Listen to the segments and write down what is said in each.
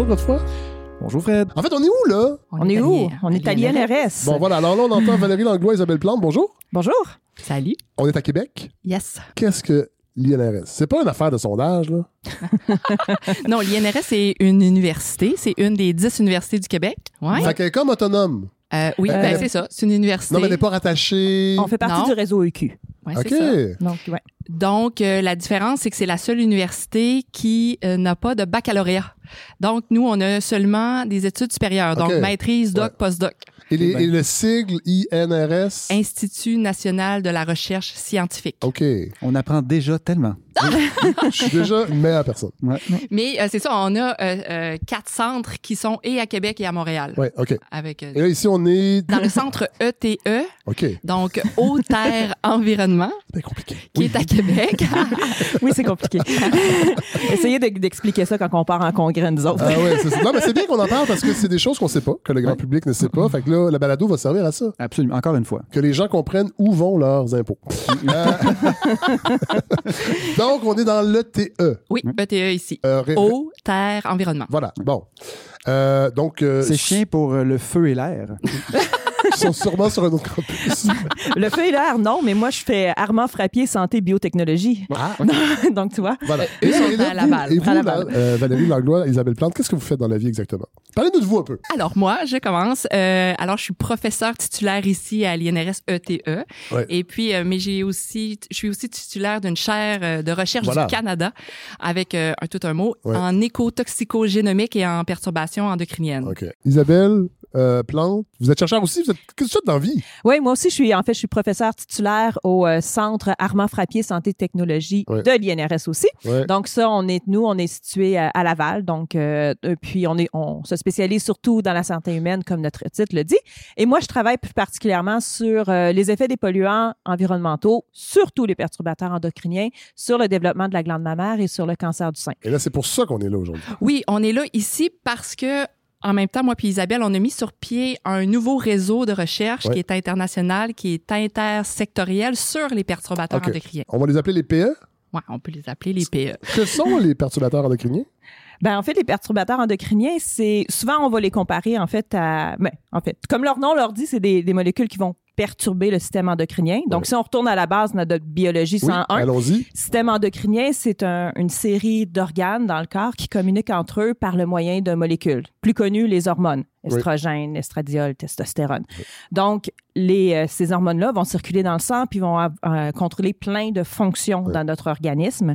Bonjour, Godefroy. Bonjour Fred. En fait, on est où, là? On, est où? On est à l'INRS. Bon, voilà. Alors là, on entend Valérie Langlois, Isabelle Plante. Bonjour. Bonjour. Salut. On est à Québec? Yes. Qu'est-ce que l'INRS? C'est pas une affaire de sondage, là? non, l'INRS, c'est une université. C'est une des dix universités du Québec. Ouais. Fait qu'elle est comme autonome. Euh, oui, Euh, ben, c'est ça. C'est une université. Non, mais elle n'est pas rattachée. On fait partie Non. du réseau EQ. Ouais, OK. c'est ça. Donc, ouais. Donc, euh, la différence, c'est que c'est la seule université qui euh, n'a pas de baccalauréat. Donc, nous, on a seulement des études supérieures. Donc, maîtrise, doc, Ouais. postdoc. Et, les- Ben. et le sigle INRS? Institut national de la recherche scientifique. OK. On apprend déjà tellement. Je suis déjà une meilleure personne. Mais euh, c'est ça, on a euh, euh, quatre centres qui sont et à Québec et à Montréal. Ouais, OK. Avec, euh, Et là, ici, on est. dans le centre ETE, OK. donc Eau, Terre, Environnement, C'est compliqué. qui est à Québec. Oui, c'est compliqué. Essayez de- d'expliquer ça quand on part en congrès, nous autres. Ah ouais, c'est. Non, mais c'est bien qu'on en parle parce que c'est des choses qu'on sait pas, que le grand Ouais. public ne sait pas. Fait que là, la balado va servir à ça. Absolument. Encore une fois. Que les gens comprennent où vont leurs impôts. Euh, Donc, on est dans l'ETE. Oui, ETE ici. Euh, ré- Eau, Terre, Environnement. Voilà. Bon. Euh, donc, euh, C'est chien pour euh, le feu et l'air. Ils sont sûrement sur un autre campus. Le feu et l'air, non, mais moi, je fais Armand Frappier Santé Biotechnologie. Ah, Donc, tu vois. voilà. Eux sont à Laval. vous, et vous, À Laval. là, euh, Valérie Langlois, Isabelle Plante, qu'est-ce que vous faites dans la vie exactement? Parlez-nous de vous un peu. Alors moi, je commence. Euh, alors je suis professeur titulaire ici à l'INRS ETE. Ouais. Et puis, euh, mais j'ai aussi, je suis aussi titulaire d'une chaire de recherche Voilà. du Canada avec euh, un tout un mot Ouais. en écotoxicogénomique et en perturbation endocrinienne. OK. Isabelle euh, Plante, vous êtes chercheur aussi. Vous êtes... Qu'est-ce que vous faites dans vie? Oui, moi aussi, je suis, en fait, je suis professeur titulaire au euh, Centre Armand Frappier Santé Technologie Ouais. de l'INRS aussi. Ouais. Donc ça, on est nous, on est situé à, à Laval. Donc euh, euh, puis on est, on se spécialise surtout dans la santé humaine, comme notre titre le dit. Et moi, je travaille plus particulièrement sur euh, les effets des polluants environnementaux, surtout les perturbateurs endocriniens, sur le développement de la glande mammaire et sur le cancer du sein. Et là, c'est pour ça qu'on est là aujourd'hui. Oui, on est là ici parce que en même temps, moi puis Isabelle, on a mis sur pied un nouveau réseau de recherche Ouais. qui est international, qui est intersectoriel sur les perturbateurs endocriniens. On va les appeler les PE. Ouais, on peut les appeler les PE. Que sont les perturbateurs endocriniens? Ben en fait, les perturbateurs endocriniens, c'est souvent on va les comparer en fait à, ben, en fait, comme leur nom leur dit, c'est des, des molécules qui vont perturber le système endocrinien. Donc Ouais. si on retourne à la base de notre biologie Oui, 101, allons-y. système endocrinien, c'est un- une série d'organes dans le corps qui communiquent entre eux par le moyen de molécules. Plus connues, les hormones. Oui. Estrogène, estradiol, testostérone. Donc, les, euh, ces hormones-là vont circuler dans le sang puis vont euh, contrôler plein de fonctions Oui. dans notre organisme.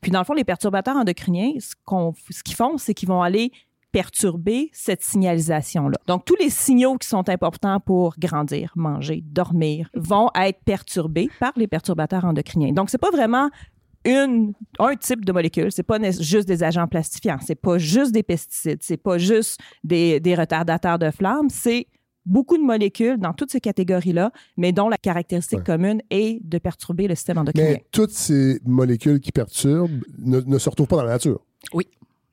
Puis, dans le fond, les perturbateurs endocriniens, ce qu'on- ce qu'ils font, c'est qu'ils vont aller perturber cette signalisation-là. Donc, tous les signaux qui sont importants pour grandir, manger, dormir vont être perturbés par les perturbateurs endocriniens. Donc, c'est pas vraiment une, un type de molécule. C'est pas juste des agents plastifiants. C'est pas juste des pesticides. C'est pas juste des, des retardateurs de flamme. C'est beaucoup de molécules dans toutes ces catégories-là, mais dont la caractéristique Ouais. commune est de perturber le système endocrinien. Mais toutes ces molécules qui perturbent ne, ne se retrouvent pas dans la nature. Oui,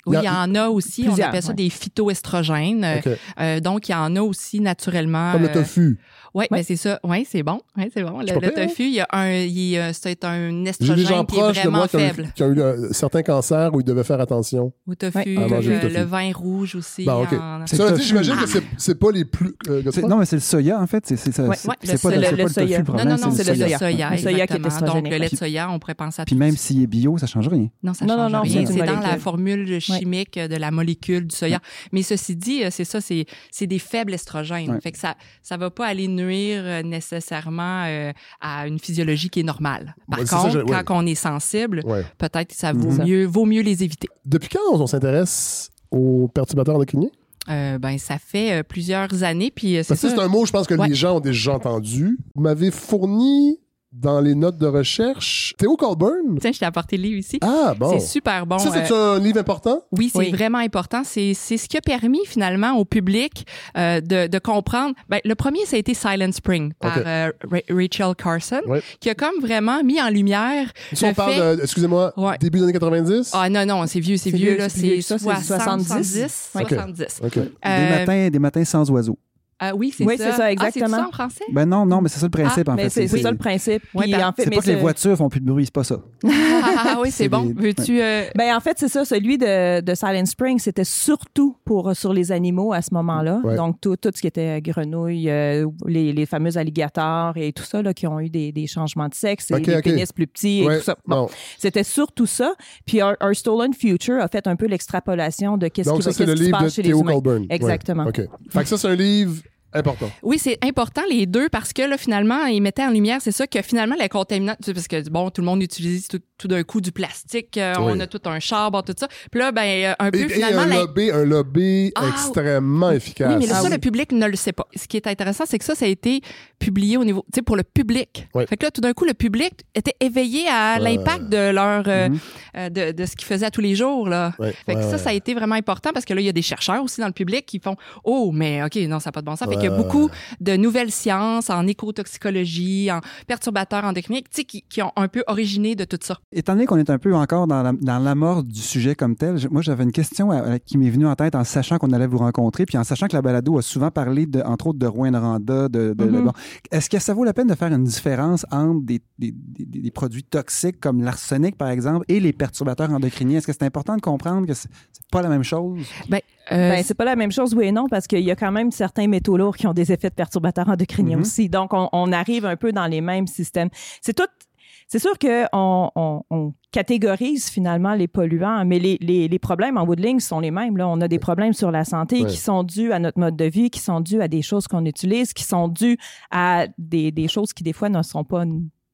Il y il a- y en a aussi, Plusieurs, on appelle ça ouais. des phytoestrogènes. Euh, euh, donc, il y en a aussi naturellement. Comme le euh, tofu. Oui, ben c'est ça. Oui, c'est bon. Ouais, c'est bon. Le, hein? tofu, il y a un, il, euh, c'est un J'ai des gens estrogène qui est de vraiment qui ont, eu, faible. qui ont eu un- certains cancers où ils devaient faire attention. Au tofu, Ouais. À le, le tofu. le vin rouge aussi. Bon, OK. en- le dit, j'imagine que c'est- pas les plus. euh, non, mais c'est le soya, en fait. C'est ça. Ouais, c'est- ouais, c'est le pas, soya. c'est pas Le tofu soya. Non, non, non, c'est le soya. soya. Le soya qui est exactement. Donc, le lait de soya, on pourrait penser à Puis même ça. s'il est bio, ça change rien. Non, ça Non, non, change non, rien. c'est dans la formule chimique de la molécule du soya. Mais ceci dit, euh, c'est ça, c'est c'est des faibles estrogènes. Ouais. Fait que ça ça va pas aller nuire euh, nécessairement euh, à une physiologie qui est normale. Par Ouais, c'est ça, contre, je- quand on est sensible, Ouais. peut-être que ça vaut Mhm. mieux vaut mieux les éviter. Depuis quand on s'intéresse aux perturbateurs endocriniens? Euh, ben ça fait euh, plusieurs années puis euh, c'est un mot, je pense que Ouais. les gens ont déjà entendu. Vous m'avez fourni dans les notes de recherche Théo Colburn. Tiens, je t'ai apporté le livre ici. Ah, bon. C'est super bon. Ça, c'est Euh, un livre important? Oui, c'est Oui. vraiment important. C'est c'est ce qui a permis finalement au public euh, de, de comprendre. Ben, le premier, ça a été Silent Spring par euh, Ra- Rachel Carson, qui a comme vraiment mis en lumière Si on le parle, fait... de- excusez-moi, Ouais. début des années 90? Ah non, non, c'est vieux, c'est vieux, vieux, là. c'est plus vieux C'est que ça, c'est 60, 70. 70, Ok. 70. OK. Des, matins, des matins sans oiseaux. Ah oui, c'est Oui, ça. c'est ça, Ah, exactement. c'est ça en français? Ben non, non, mais c'est ça le principe, en fait. c'est c'est ça le principe. Ouais, Puis, ben, en fait, C'est pas que les voitures font plus de bruit, c'est pas ça. Ah, oui, c'est bon. des- Veux-tu... euh, Ben, en fait, c'est ça. Celui de, de Silent Spring, c'était surtout pour sur les animaux à ce moment-là. Ouais. Donc, tout, tout ce qui était grenouilles, euh, les, les fameux alligators et tout ça, là, qui ont eu des, des changements de sexe et ok. pénis plus petits et Ouais, tout ça. Bon, non. c'était surtout ça. Puis, Our, Our Stolen Future a fait un peu l'extrapolation de qu'est-ce qui, va- se livre de passe chez les humains. Exactement. OK. Fait que ça, c'est un livre important. Oui, c'est important les deux parce que là finalement, ils mettaient en lumière, c'est ça que finalement tu sais, parce que bon, tout le monde utilise tout, tout d'un coup du plastique, euh, Oui. on a tout un char, bon, tout ça. Puis là ben euh, un peu et finalement un la- lobby, un lobby Ah, extrêmement efficace. Oui, mais Ah ça, oui. le public ne le sait pas. Ce qui est intéressant, c'est que ça, ça a été publié au niveau, tu sais, pour le public. Fait que là, tout d'un coup, le public était éveillé à l'impact de leur, euh, Mhm. euh, de, de ce qu'ils faisaient à tous les jours, là. Fait que ça, ça a été vraiment important parce que là, il y a des chercheurs aussi dans le public qui font Oh, mais OK, non, ça n'a pas de bon sens. Fait qu'il y a Ouais, beaucoup de nouvelles sciences en écotoxicologie, en perturbateurs endocriniens, tu sais, qui, qui ont un peu originé de tout ça. Étant donné qu'on est un peu encore dans la- dans l'amorce du sujet comme tel, moi j'avais une question à- à- qui m'est venue en tête en sachant qu'on allait vous rencontrer, puis en sachant que la balado a souvent parlé, de, entre autres, de Rouen-Noranda. De, de- Mhm. bon. Est-ce que ça vaut la peine de faire une différence entre des, des- des- des produits toxiques comme l'arsenic, par exemple, et les perturbateurs endocriniens? Est-ce que c'est important de comprendre que c'est pas la même chose? Ben, Ben, c'est pas la même chose, oui et non, parce qu'il y a quand même certains métaux lourds qui ont des effets de perturbateurs endocriniens Mhm. aussi. Donc, on, on arrive un peu dans les mêmes systèmes. C'est tout. C'est sûr qu'on on, on catégorise finalement les polluants, mais les, les, les problèmes en bout de ligne sont les mêmes. Là. On a des problèmes sur la santé Ouais. qui sont dus à notre mode de vie, qui sont dus à des choses qu'on utilise, qui sont dus à des, des choses qui, des fois, ne sont pas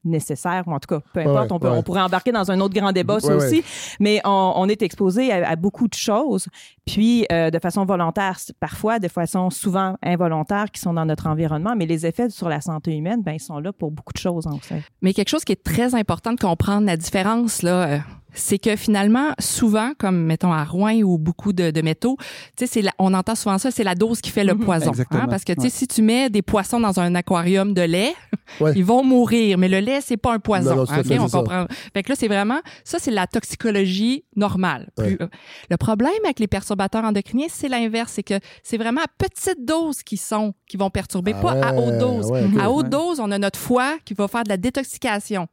nécessaires, ou en tout cas, peu importe, Ouais, on, peut, ouais. on pourrait embarquer dans un autre grand débat, ça Ouais, aussi, mais on, on est exposé à, à beaucoup de choses, puis euh, de façon volontaire, parfois, de façon souvent involontaire, qui sont dans notre environnement, mais les effets sur la santé humaine, ben, ils sont là pour beaucoup de choses, en fait. Mais quelque chose qui est très important de comprendre la différence là, euh, c'est que finalement, souvent, comme mettons à Rouen ou beaucoup de, de métaux, tu sais, c'est la- on entend souvent ça, c'est la dose qui fait le Mhm. poison. Exactement. Parce que tu sais, Ouais. si tu mets des poissons dans un aquarium de lait, Ouais. ils vont mourir. Mais le lait, c'est pas un poison. Non, fait, on ça. comprend. Fait que là, c'est vraiment ça, c'est la toxicologie normale. Plus- euh, Le problème avec les perturbateurs endocriniens, c'est l'inverse, c'est que c'est vraiment à petite dose qui sont qui vont perturber, Ah pas à haute dose. À haute dose, on a notre foie qui va faire de la détoxication.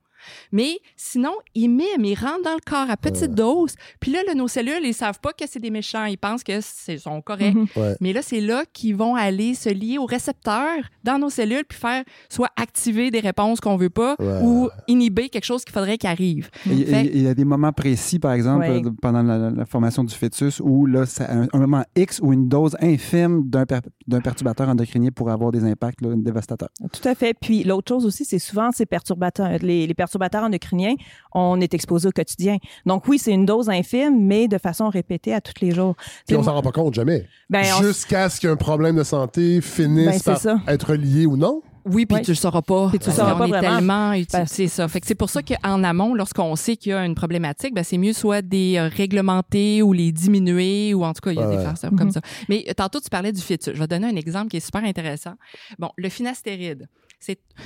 Mais sinon, ils miment, ils rentrent dans le corps à petite dose. Puis là, là, nos cellules, ils savent pas que c'est des méchants. Ils pensent que c'est sont corrects. Mhm. Ouais. Mais là, c'est là qu'ils vont aller se lier aux récepteurs dans nos cellules puis faire soit activer des réponses qu'on veut pas Ouais. ou inhiber quelque chose qu'il faudrait qu'il arrive. Fait- Il y a des moments précis, par exemple, Ouais. euh, pendant la, la formation du fœtus, où là, ça- un, un moment X ou une dose infime d'un per- d'un perturbateur endocrinien pourrait avoir des impacts là, dévastateurs. Tout à fait. Puis l'autre chose aussi, c'est souvent ces perturbateurs, les, les perturbateurs endocriniens, on est exposé au quotidien. Donc oui, c'est une dose infime, mais de façon répétée à tous les jours. Puis on s'en rend pas compte jamais. Ben, on- Jusqu'à ce qu'un problème de santé finisse Ben, par ça. être lié ou non? Oui, puis Ouais. tu le sauras pas. Puis tu le Parce sauras pas est vraiment. tellement C'est ça. Fait que c'est pour ça qu'en amont, lorsqu'on sait qu'il y a une problématique, ben c'est mieux soit des euh, réglementer ou les diminuer ou en tout cas, il y a Ouais. des façons Mhm. comme ça. Mais euh, tantôt, tu parlais du fœtus. Je vais donner un exemple qui est super intéressant. Bon, le finastéride.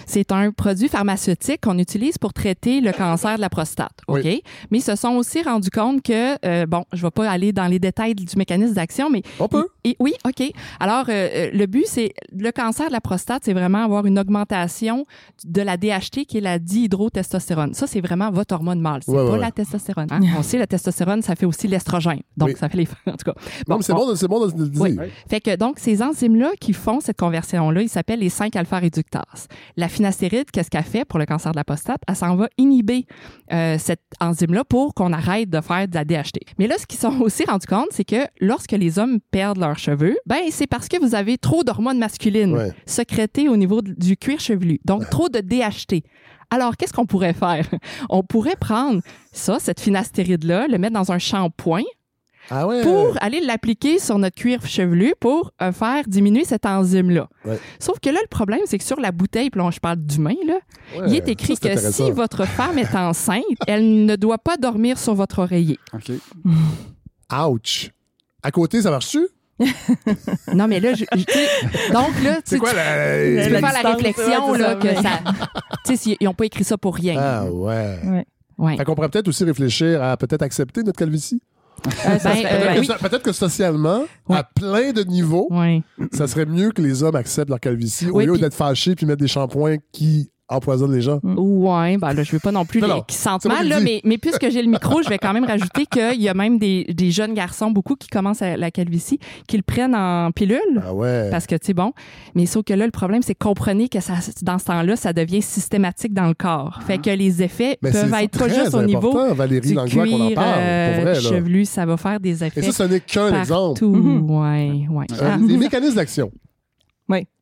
C'est, un produit pharmaceutique qu'on utilise pour traiter le cancer de la prostate. OK? Oui. Mais ils se sont aussi rendus compte que, euh, bon, je vais pas aller dans les détails du mécanisme d'action, mais On peut. et- oui, OK. Alors, euh, euh, le but, c'est le cancer de la prostate, c'est vraiment avoir une augmentation de la DHT, qui est la dihydrotestostérone. Ça, c'est vraiment votre hormone mâle. C'est Ouais, pas ouais, la ouais. testostérone. hein? On sait, la testostérone, ça fait aussi l'estrogène. Donc, Oui. ça fait les... En tout cas. Non, mais c'est on- bon, de- c'est bon de le dire. Oui. Fait que donc, ces enzymes-là qui font cette conversion-là, ils s'appellent les 5-alpha-réductases. La finastéride, qu'est-ce qu'elle fait pour le cancer de la prostate? Elle s'en va inhiber euh, cette enzyme-là pour qu'on arrête de faire de la DHT. Mais là, ce qu'ils sont aussi rendus compte, c'est que lorsque les hommes perdent leurs cheveux, ben c'est parce que vous avez trop d'hormones masculines Ouais. sécrétées au niveau du cuir chevelu. Donc, trop de DHT. Alors, qu'est-ce qu'on pourrait faire? On pourrait prendre ça, cette finastéride-là, le mettre dans un shampoing Ah ouais. pour aller l'appliquer sur notre cuir chevelu pour euh, faire diminuer cette enzyme-là. Ouais. Sauf que là, le problème, c'est que sur la bouteille, puis là, je parle d'humain, là, Ouais. il est écrit Ça, que si votre femme est enceinte, elle ne doit pas dormir sur votre oreiller. OK. Ouch. À côté, ça marche-tu? Non, mais là, je, je- tu sais, donc là, tu, quoi tu- la. tu La peux faire la réflexion là, que ça. Tu sais, ils n'ont pas écrit ça pour rien. Ah ouais. Ouais. Ouais. Fait qu'on pourrait peut-être aussi réfléchir à peut-être accepter notre calvitie. Euh, Ben, euh, Peut-être que oui. ça- Peut-être que socialement, à plein de niveaux, ça serait mieux que les hommes acceptent leur calvitie au lieu d'être fâchés puis mettre des shampoings qui empoisonnent les gens. Ouais, ben là, je veux pas non plus Non, les, qui sentent mal, là, mais, mais puisque j'ai le micro, je vais quand même rajouter qu'il y a même des, des jeunes garçons, beaucoup, qui commencent à la calvitie, qui le prennent en pilule. Ah ouais. Parce que, tu sais, bon. Mais sauf que là, le problème, c'est comprenez que ça, dans ce temps-là, ça devient systématique dans le corps. Fait que les effets Mais peuvent être pas juste au niveau Valérie du qu'on en parle, euh, pour vrai. Là. chevelu. Ça va faire des effets Et ça, ce n'est qu'un exemple. Mhm. Ouais, ouais. Euh, Ah. les mécanismes d'action.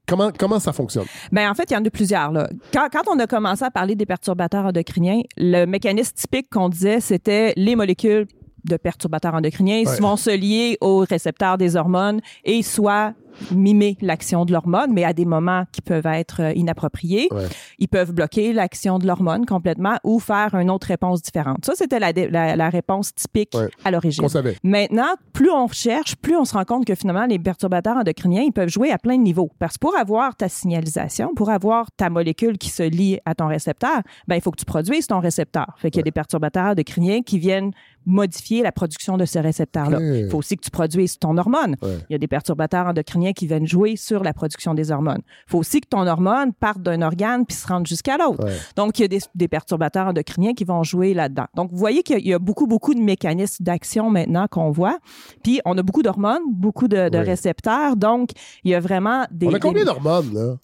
Comment, comment ça fonctionne? Ben en fait, il y en a plusieurs. Là. Quand, quand on a commencé à parler des perturbateurs endocriniens, le mécanisme typique qu'on disait, c'était les molécules de perturbateurs endocriniens Ouais. vont se lier aux récepteurs des hormones et soit mimer l'action de l'hormone, mais à des moments qui peuvent être euh, inappropriés. Ouais. Ils peuvent bloquer l'action de l'hormone complètement ou faire une autre réponse différente. Ça, c'était la, dé- la, la réponse typique Ouais. à l'origine. Maintenant, plus on cherche, plus on se rend compte que finalement, les perturbateurs endocriniens, ils peuvent jouer à plein de niveaux. Parce que pour avoir ta signalisation, pour avoir ta molécule qui se lie à ton récepteur, ben, il faut que tu produises ton récepteur. Fait qu'il y a des perturbateurs endocriniens qui viennent modifier la production de ce récepteur-là. Il faut aussi que tu produises ton hormone. Ouais. Il y a des perturbateurs endocriniens qui viennent jouer sur la production des hormones. Il faut aussi que ton hormone parte d'un organe puis se rende jusqu'à l'autre. Ouais. Donc, il y a des, des perturbateurs endocriniens qui vont jouer là-dedans. Donc, vous voyez qu'il y a- il y a beaucoup, beaucoup de mécanismes d'action maintenant qu'on voit. Puis, on a beaucoup d'hormones, beaucoup de, récepteurs. Donc, il y a vraiment des... On a combien des- d'hormones, là?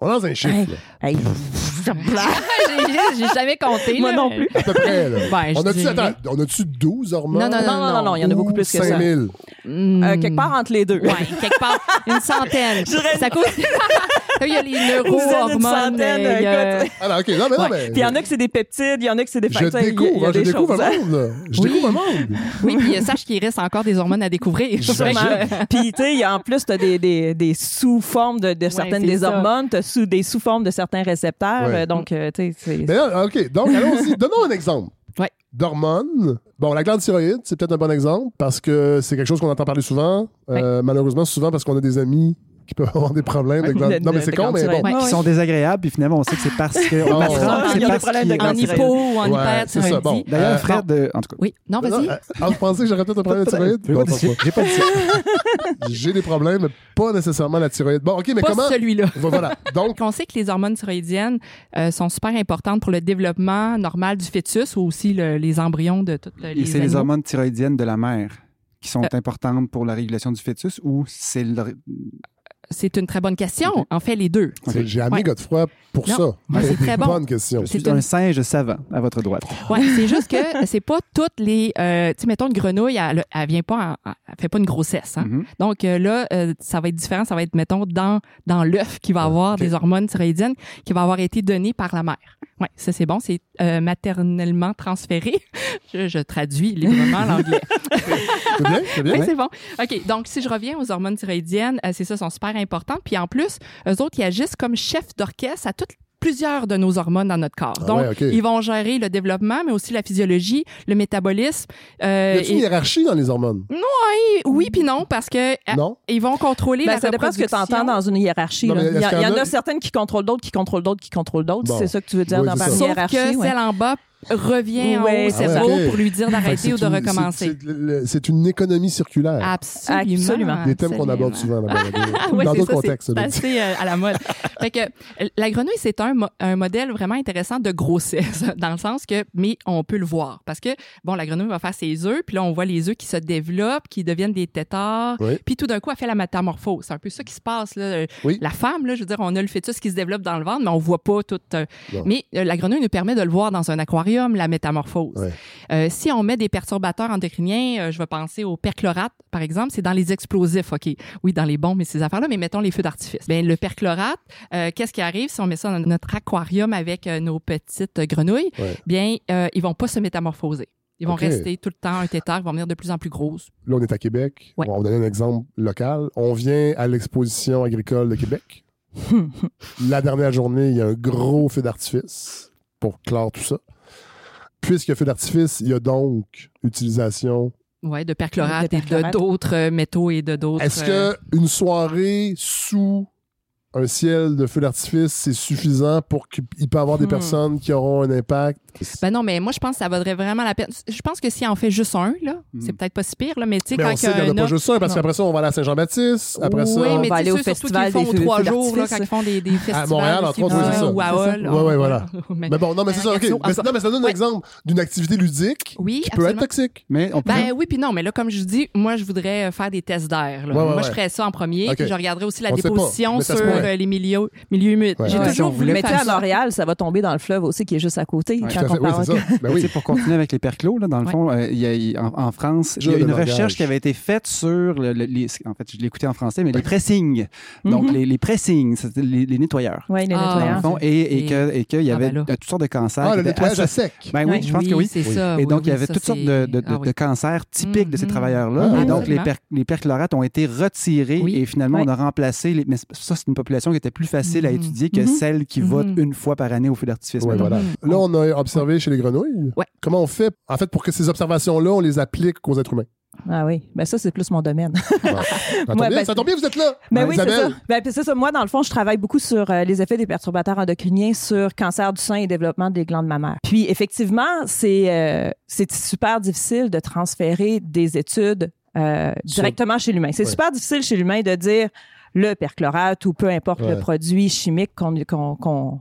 On dans un chiffre, Hey. là. Hey, J'ai- J'ai jamais compté. Moi là. non plus. À peu près, là. Ben, on a-tu, dirais- attends, on a-tu 12 hormones? Non, non, non, non, non, non, il y en a beaucoup plus que ça. 5000. Hmm. Euh, quelque part entre les deux. Ouais, quelque part, une centaine. dirais- Ça coûte. il y a les neurohormones. euh, il y a- écoute. Ah, non, OK. Non, mais non, Ouais. mais. Puis, il y en a que c'est des peptides, il y en a que c'est des Je facteurs. il y a- il y découvre, a je des découvre choses, un monde. Je Oui. découvre un monde. Oui, puis euh, sache qu'il reste encore des hormones à découvrir. Puis, tu sais, il y a en plus, tu as des, des, des sous-formes de, de certaines des ça. hormones, tu as sous, des sous-formes de certains récepteurs. Ouais. euh, donc, tu sais, c'est. Mais là, OK. Donc, allons-y. Donnons un exemple. Ouais. D'hormones. Bon, la glande thyroïde, c'est peut-être un bon exemple parce que c'est quelque chose qu'on entend parler souvent. Euh, Malheureusement, souvent parce qu'on a des amis qui peuvent avoir des problèmes de glande. De- Non, mais c'est con, mais bon. Ouais. qui sont désagréables, puis finalement, on sait que c'est parce que. On y a des problèmes de en hypo ou en Ouais, hyper c'est ça, bon. D'ailleurs, Euh, Fred, euh, en tout cas. Oui, non, vas-y. Non, euh, ah, vous pensez que j'aurais peut-être un problème de thyroïde? J'ai pas dit- j'ai pas dit ça. J'ai des problèmes, mais pas nécessairement la thyroïde. Bon, OK, mais Pas comment. celui-là. Voilà. Donc, On sait que les hormones thyroïdiennes euh, sont super importantes pour le développement normal du fœtus ou aussi le- les embryons de toutes les Et c'est les hormones thyroïdiennes de la mère qui sont Euh. importantes pour la régulation du fœtus ou c'est le... C'est une très bonne question. En fait, les deux. c'est- j'ai amené Ouais. Godefroy pour Non, ça. mais c'est très bon. Bonne question. C'est un une- singe savant à votre droite. Ouais, c'est juste que c'est pas toutes les. euh, tu sais, mettons une grenouille, elle, elle vient pas, en- elle fait pas une grossesse. Hein? Mhm. Donc euh, là, euh, ça va être différent. Ça va être, mettons, dans, dans l'œuf qui va avoir ok. des hormones thyroïdiennes qui va avoir été données par la mère. Ouais, ça c'est bon. C'est euh, maternellement transféré. je, je traduis librement l'anglais. C'est bien? C'est bien? Oui, c'est bon. OK. Donc, si je reviens aux hormones thyroïdiennes, euh, c'est ça, sont super importantes. Puis en plus, eux autres, ils agissent comme chefs d'orchestre à toutes plusieurs de nos hormones dans notre corps. Ah Donc, ouais, ils vont gérer le développement, mais aussi la physiologie, le métabolisme. euh, Y a-t-il une hiérarchie dans les hormones? oui, oui puis non, parce que euh, Non? ils vont contrôler Ben, la ça dépend ce que tu entends dans une hiérarchie. Non, Il y, a- en en a- a certaines qui contrôlent d'autres, qui contrôlent d'autres, qui contrôlent d'autres. Bon. C'est ça que tu veux dire Oui, dans ça. une Sauf hiérarchie. que ouais. celle en bas revient en Ouais, haut au c'est cerveau pour lui dire d'arrêter ou de une- recommencer. c'est- une économie circulaire. Absolument. Absolument. Des thèmes qu'on aborde souvent. Ah ouais, dans d'autres contextes. C'est là. assez euh, à la mode. fait que euh, la grenouille, c'est un, mo- un modèle vraiment intéressant de grossesse, dans le sens que, mais on peut le voir. Parce que, bon, la grenouille va faire ses œufs, puis là, on voit les œufs qui se développent, qui deviennent des tétards, Oui. puis tout d'un coup, elle fait la métamorphose. C'est un peu ça qui se passe, là. Euh, Oui. La femme, là, je veux dire, on a le fœtus qui se développe dans le ventre, mais on voit pas tout. euh, mais euh, la grenouille nous permet de le voir dans un aquarium, la métamorphose. Ouais. Euh, si on met des perturbateurs endocriniens, euh, je vais penser au perchlorate, par exemple, c'est dans les explosifs, OK? Oui, dans les bombes et ces affaires-là, mais mettons les feux d'artifice. Ben, le perchlorate, euh, qu'est-ce qui arrive si on met ça dans notre aquarium avec nos petites grenouilles? Ouais. Bien, ils vont pas se métamorphoser. Ils vont rester tout le temps un tétard, ils vont venir de plus en plus grosses. Là, on est à Québec. Ouais. On va donner un exemple local. On vient à l'exposition agricole de Québec. La dernière journée, il y a un gros feu d'artifice pour clore tout ça. Puisqu'il y a feu d'artifice, il y a donc utilisation. Ouais, de perchlorate De et de perchlorate. d'autres euh, métaux et de d'autres. Est-ce euh, que une soirée sous un ciel de feu d'artifice, c'est suffisant pour qu'il peut y avoir des Hmm. personnes qui auront un impact. Ben non, mais moi, je pense que ça vaudrait vraiment la peine. Je pense que si on fait juste un, là, Mm. c'est peut-être pas si pire, là, mais tu sais, Mais quand on sait qu'il n'y en a il y pas a juste un, parce qu'après ça, on va aller à Saint-Jean-Baptiste. Après ça, oui, on mais va tu aller sais, au surtout festival des aux feux trois jours, là, quand ils font des, des festivals. Montréal, entre autres, oui, c'est ça. Ou à ça. Hall. Ouais, ouais, voilà. Mais- Mais bon, non, mais c'est ça, OK. Mais, non, mais ça donne un exemple d'une activité ludique Oui, qui peut être toxique. Mais on peut. Ben oui, puis non, mais là, comme je vous dis, moi, je voudrais faire des tests d'air. moi, je ferais ça en premier, Ok. puis je regarderais aussi la On déposition mais ça sur euh, les milieux, milieux humides. Ouais. J'ai Ouais. toujours voulu Mais tu sais, faire à. Montréal, ça va tomber dans le fleuve aussi, qui est juste à côté. Ouais. Quand à on. Oui. Ben oui. pour continuer avec les perclos, là, dans le Ouais. fond, euh, il y a, en, en France, il y a une langage. recherche qui avait été faite sur le- le- les. En fait, je l'ai écouté en français, mais les pressings. Donc, Mhm. les, les pressings, les, les nettoyeurs. Oui, les Ah, Dans le nettoyeurs. fond, et, et Et- que- et qu'il y Ah, avait ben euh, toutes sortes de cancers. Ah, le nettoyage à sec. Ben oui, je pense que oui. c'est Oui. ça. Et donc, il y avait toutes sortes de, Ah cancers typiques de ces Mhm. travailleurs-là. Ah, et donc, les, perchlorates ont été retirés et finalement, on a remplacé. Mais ça, c'est une population qui était plus facile à Mhm. étudier que Mhm. celle qui vote Mhm. une fois par année au feu d'artifice. Ouais, mettons. voilà. Là, on a observé chez les grenouilles. Ouais. Comment on fait, en fait, pour que ces observations-là, on les applique aux êtres humains? Ah oui, ben ça, c'est plus mon domaine. Ça tombe Ouais, bien, ben, ça tombe bien, vous êtes là. Ben oui, c'est ça. Ben, ça. Moi, dans le fond, je travaille beaucoup sur euh, les effets des perturbateurs endocriniens sur cancer du sein et développement des glandes mammaires. Puis, effectivement, c'est euh, c'est super difficile de transférer des études euh, directement chez l'humain. C'est Ouais. super difficile chez l'humain de dire le perchlorate ou peu importe Ouais. le produit chimique qu'on qu'on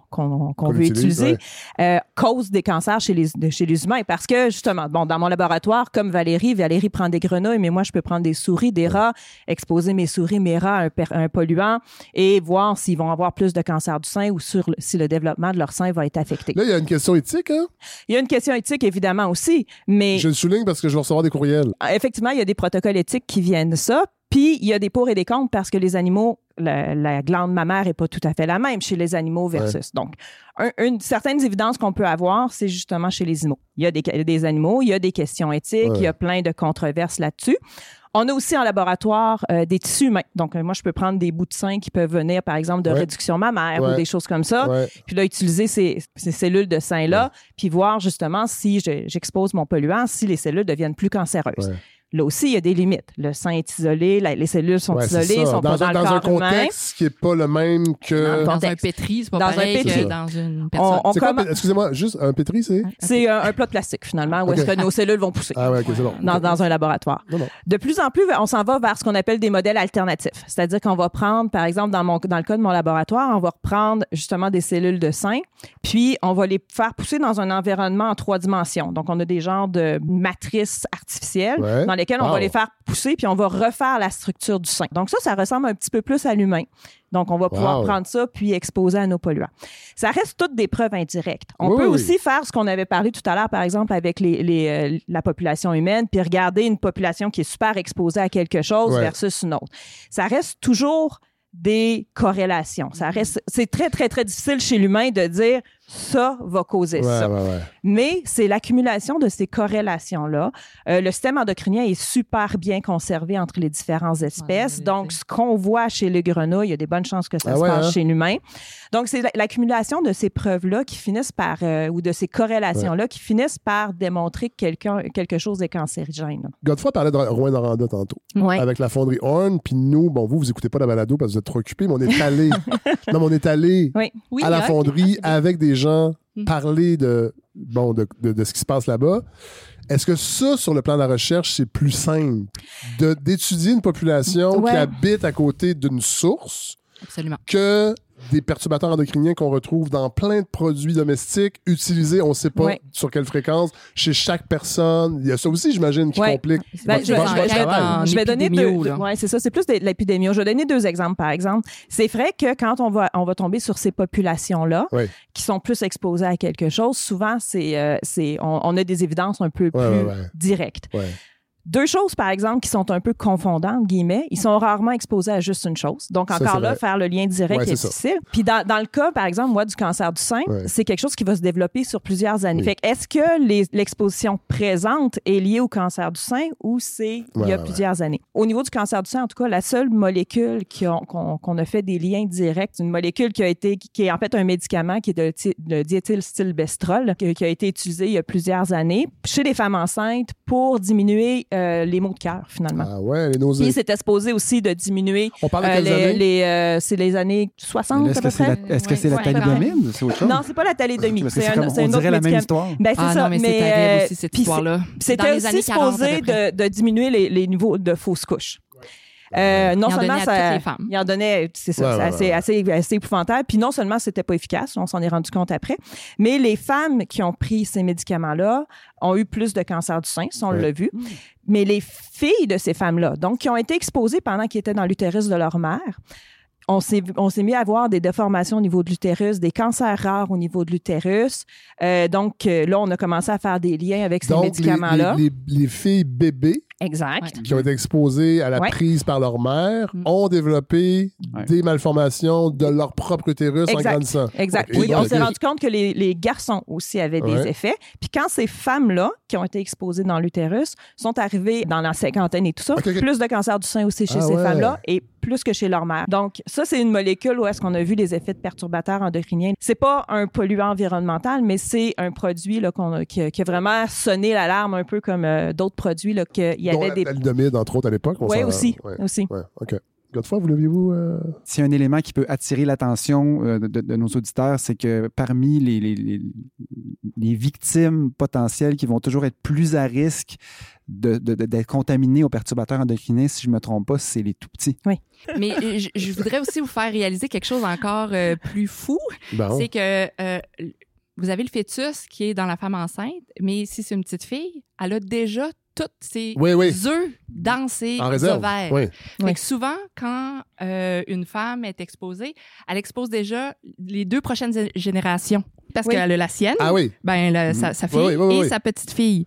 qu'on qu'on veut utilise, utiliser ouais. euh, cause des cancers chez les chez les humains parce que justement bon dans mon laboratoire comme Valérie Valérie prend des grenouilles mais moi je peux prendre des souris des rats exposer mes souris mes rats à un, per- un polluant et voir s'ils vont avoir plus de cancer du sein ou sur si le développement de leur sein va être affecté. Là, il y a une question éthique, hein? Il y a une question éthique évidemment aussi mais Je le souligne parce que je vais recevoir des courriels. effectivement, il y a des protocoles éthiques qui viennent de ça. Puis, il y a des pour et des contre parce que les animaux, la, la glande mammaire est pas tout à fait la même chez les animaux versus. Donc, un- une certaine évidence qu'on peut avoir, c'est justement chez les animaux. Il y a des, des animaux, il y a des questions éthiques, Ouais. il y a plein de controverses là-dessus. On a aussi en laboratoire euh, des tissus humains. Donc, euh, moi, je peux prendre des bouts de sein qui peuvent venir, par exemple, de Ouais. réduction mammaire ou des choses comme ça. Puis là, utiliser ces, ces cellules de sein-là, puis voir justement si je- j'expose mon polluant, si les cellules deviennent plus cancéreuses. Là aussi, il y a des limites. Le sein est isolé, la- les cellules sont Ouais, isolées, sont dans pas un, dans, le dans un corps humain. contexte qui n'est pas le même que. Dans Dans un pétri, c'est pas Dans un pareil pétri. que dans une personne. On, on C'est quoi, comm- excusez-moi, juste un pétri, c'est? c'est un, un plat de plastique, finalement, où est-ce que nos cellules vont pousser. Ah ouais, ok, c'est bon. Dans, dans un laboratoire. Non, non. De plus en plus, on s'en va vers ce qu'on appelle des modèles alternatifs. C'est-à-dire qu'on va prendre, par exemple, dans, mon, dans le cas de mon laboratoire, on va reprendre justement des cellules de sein, puis on va les faire pousser dans un environnement en trois dimensions. Donc, on a des genres de matrices artificielles Ouais. dans lesquelles on va les faire pousser, puis on va refaire la structure du sein. Donc, ça, ça ressemble un petit peu plus à l'humain. Donc, on va pouvoir Wow. prendre ça puis exposer à nos polluants. Ça reste toutes des preuves indirectes. On Oui, peut oui. aussi faire ce qu'on avait parlé tout à l'heure, par exemple, avec les, les, euh, la population humaine, puis regarder une population qui est super exposée à quelque chose Ouais. versus une autre. Ça reste toujours des corrélations. Ça reste, c'est très, très, très difficile chez l'humain de dire ça va causer Ouais, ça. ouais, ouais. Mais c'est l'accumulation de ces corrélations-là. Euh, le système endocrinien est super bien conservé entre les différentes espèces. Ouais, Donc, ce qu'on voit chez les grenouilles, il y a des bonnes chances que ça Ah se ouais, passe hein? chez l'humain. Donc, c'est la- l'accumulation de ces preuves-là qui finissent par, euh, ou de ces corrélations-là qui finissent par démontrer que quelqu'un, quelque chose est cancérigène. Godefroy parlait de Rouen Noranda tantôt. Ouais. Avec la fonderie Horn, puis nous, bon, vous, vous écoutez pas la balado parce que vous êtes trop occupés, mais on est allé. non, mais on est allé Oui. Oui, à la ok. fonderie avec des gens Mm. parler de, bon, de, de, de ce qui se passe là-bas. Est-ce que ça, sur le plan de la recherche, c'est plus simple d'étudier une population Ouais. qui habite à côté d'une source Absolument. que des perturbateurs endocriniens qu'on retrouve dans plein de produits domestiques utilisés, on ne sait pas Ouais. sur quelle fréquence, chez chaque personne. Il y a ça aussi, j'imagine, qui Ouais. complique Ben, je- vais donner deux. ouais, c'est ça. C'est plus de l'épidémie. Je vais donner deux exemples, par exemple. C'est vrai que quand on va, on va tomber sur ces populations-là, Ouais. qui sont plus exposées à quelque chose, souvent, c'est, euh, c'est, on, on a des évidences un peu Ouais, plus ouais, ouais. directes. Deux choses, par exemple, qui sont un peu confondantes, guillemets. Ils sont rarement exposés à juste une chose. Donc, encore là, vrai. faire le lien direct Ouais, est, c'est ça. difficile. Puis, dans, dans le cas, par exemple, moi, du cancer du sein, Ouais. c'est quelque chose qui va se développer sur plusieurs années. Oui. Fait que est-ce que l'exposition présente est liée au cancer du sein ou c'est il y a plusieurs années? Au niveau du cancer du sein, en tout cas, la seule molécule qu'on a fait des liens directs, une molécule qui a été, qui, est en fait un médicament qui est de, le diéthylstilbestrol, qui, qui a été utilisé il y a plusieurs années chez les femmes enceintes pour diminuer euh, les maux de cœur, finalement. Ah ouais, les Puis nausées. c'était supposé aussi de diminuer. On parle de euh, quelles les, années? les, euh, c'est les années 60 Mais là, à Est-ce peu que c'est près? la, est-ce que Ouais, c'est la thalidomide? C'est autre chose? Non, c'est pas la que C'est c'est un, on dirait la même histoire. Ben, c'est Ah ça. non, mais c'est terrible euh, aussi, cette puis histoire-là. Dans C'était les aussi années 40 à supposé de, de diminuer les, les niveaux de fausses couches. Euh, non Il en seulement donnait à ça, toutes les femmes. il en donnait, c'est ça, Ouais, c'est ouais, assez, ouais. assez, assez épouvantable. Puis non seulement c'était pas efficace, on s'en est rendu compte après, mais les femmes qui ont pris ces médicaments-là ont eu plus de cancer du sein, ça on Ouais. l'a vu. Mais les filles de ces femmes-là, donc qui ont été exposées pendant qu'ils étaient dans l'utérus de leur mère, on s'est, on s'est mis à voir des déformations au niveau de l'utérus, des cancers rares au niveau de l'utérus. Euh, donc euh, là, on a commencé à faire des liens avec ces médicaments-là. les, les- les filles bébés Exact. qui ont été exposées à la Ouais. prise par leur mère Mm. ont développé Ouais. des malformations de leur propre utérus en Exact. grandissant. Exact. Ok, Puis donc, on s'est rendu compte que les, les garçons aussi avaient des effets. Puis quand ces femmes-là, qui ont été exposées dans l'utérus, sont arrivées dans la cinquantaine et tout ça, plus de cancer du sein aussi chez Ah ces ouais. femmes-là et plus que chez leur mère. Donc, ça, c'est une molécule où est-ce qu'on a vu les effets de perturbateurs endocriniens. C'est pas un polluant environnemental, mais c'est un produit là, qu'on a- qui, a, qui a vraiment sonné l'alarme un peu comme euh, d'autres produits, là, qu'il y Dont avait la des... thalidomide, entre autres, à l'époque. Oui, aussi. Ouais, aussi. ouais, OK. Godefroy, vous l'aviez-vous? euh, S'il y a un élément qui peut attirer l'attention euh, de, nos auditeurs, c'est que parmi les, les- les- les victimes potentielles qui vont toujours être plus à risque de- de- de- d'être contaminés aux perturbateurs endocriniens, si je ne me trompe pas, c'est les tout petits. Mais euh, je, je voudrais aussi vous faire réaliser quelque chose encore euh, plus fou. Bon. C'est que euh, vous avez le fœtus qui est dans la femme enceinte, mais si c'est une petite fille, elle a déjà toutes ses Oui, oui. œufs dans ses En réserve. ovaires. Oui. Fait Oui. que souvent, quand euh, une femme est exposée, elle expose déjà les deux prochaines gé- générations. Parce Oui. qu'elle a la sienne, Ah oui. ben, la- sa, sa fille Oui, oui, oui, et sa petite fille.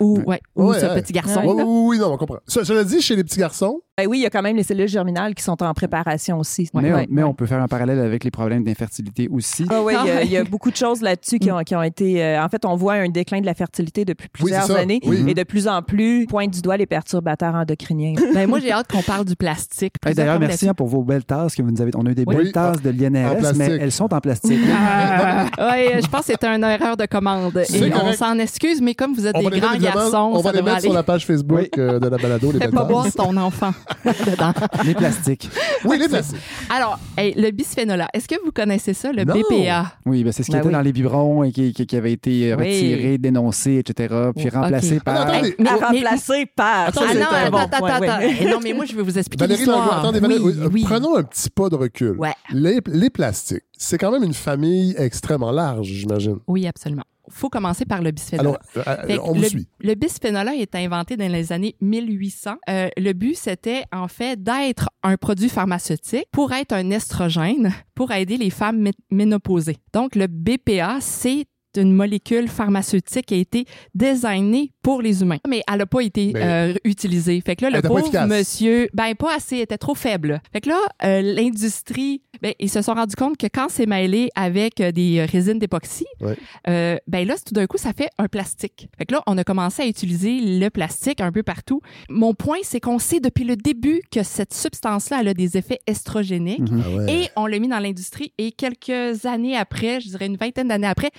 Ou, ouais, ou ce petit garçon. Oui, oui, non, on comprend. Ça, je le dis, chez les petits garçons, Ben oui, il y a quand même les cellules germinales qui sont en préparation aussi. mais Ouais, on, mais ouais. on peut faire un parallèle avec les problèmes d'infertilité aussi. Ah oui, il y a- Ah il y, a beaucoup de choses là-dessus qui ont, qui ont été. euh, en fait, on voit un déclin de la fertilité depuis plusieurs années Oui. et de plus en plus pointe du doigt les perturbateurs endocriniens. Ben, moi, j'ai hâte qu'on parle du plastique. Hey, D'ailleurs, merci hein, pour vos belles tasses que vous nous avez. On a eu des Oui. belles tasses de l'INRS, mais elles sont en plastique. oui, je pense que c'était une erreur de commande. Et on correct. s'en excuse, mais comme vous êtes on des grands garçons, on va les mettre sur la page Facebook euh, de la balado, les Fais pas boire ton enfant dedans. les plastiques. Oui, les plastiques. Alors, hey, le bisphénol A, est-ce que vous connaissez ça, le Non. BPA? Oui, ben, c'est ce qui Ben était oui. dans les biberons et qui, qui- qui avait été euh, Oui. retiré, dénoncé, etc., puis Oh, remplacé par. Ah, non, attendez. Mais- remplacer par. Attends, Ah non, attends, bon attends, attends. oui. Non, mais moi, je vais vous expliquer l'histoire. attendez, Valérie, oui, euh, oui. prenons un petit pas de recul. Ouais. Les, les plastiques, c'est quand même une famille extrêmement large, j'imagine. Oui, absolument. faut commencer par le bisphénol. Alors, euh, euh, on vous le, suit. le bisphénol A est inventé dans les années 1800. Euh, le but, c'était en fait d'être un produit pharmaceutique pour être un estrogène pour aider les femmes mé- ménopausées. Donc, le BPA, c'est une molécule pharmaceutique qui a été designée pour les humains. Mais elle n'a pas été Mais- euh, utilisée. Fait que là, Elle le pauvre monsieur, ben pas assez, était trop faible. Fait que là, euh, l'industrie, ben, ils se sont rendus compte que quand c'est mêlé avec euh, des résines d'époxy, Ouais. euh, ben là, tout d'un coup, ça fait un plastique. Fait que là, on a commencé à utiliser le plastique un peu partout. Mon point, c'est qu'on sait depuis le début que cette substance-là, elle a des effets estrogéniques. Mhm. Ah ouais. Et on l'a mis dans l'industrie et quelques années après, je dirais une vingtaine d'années après,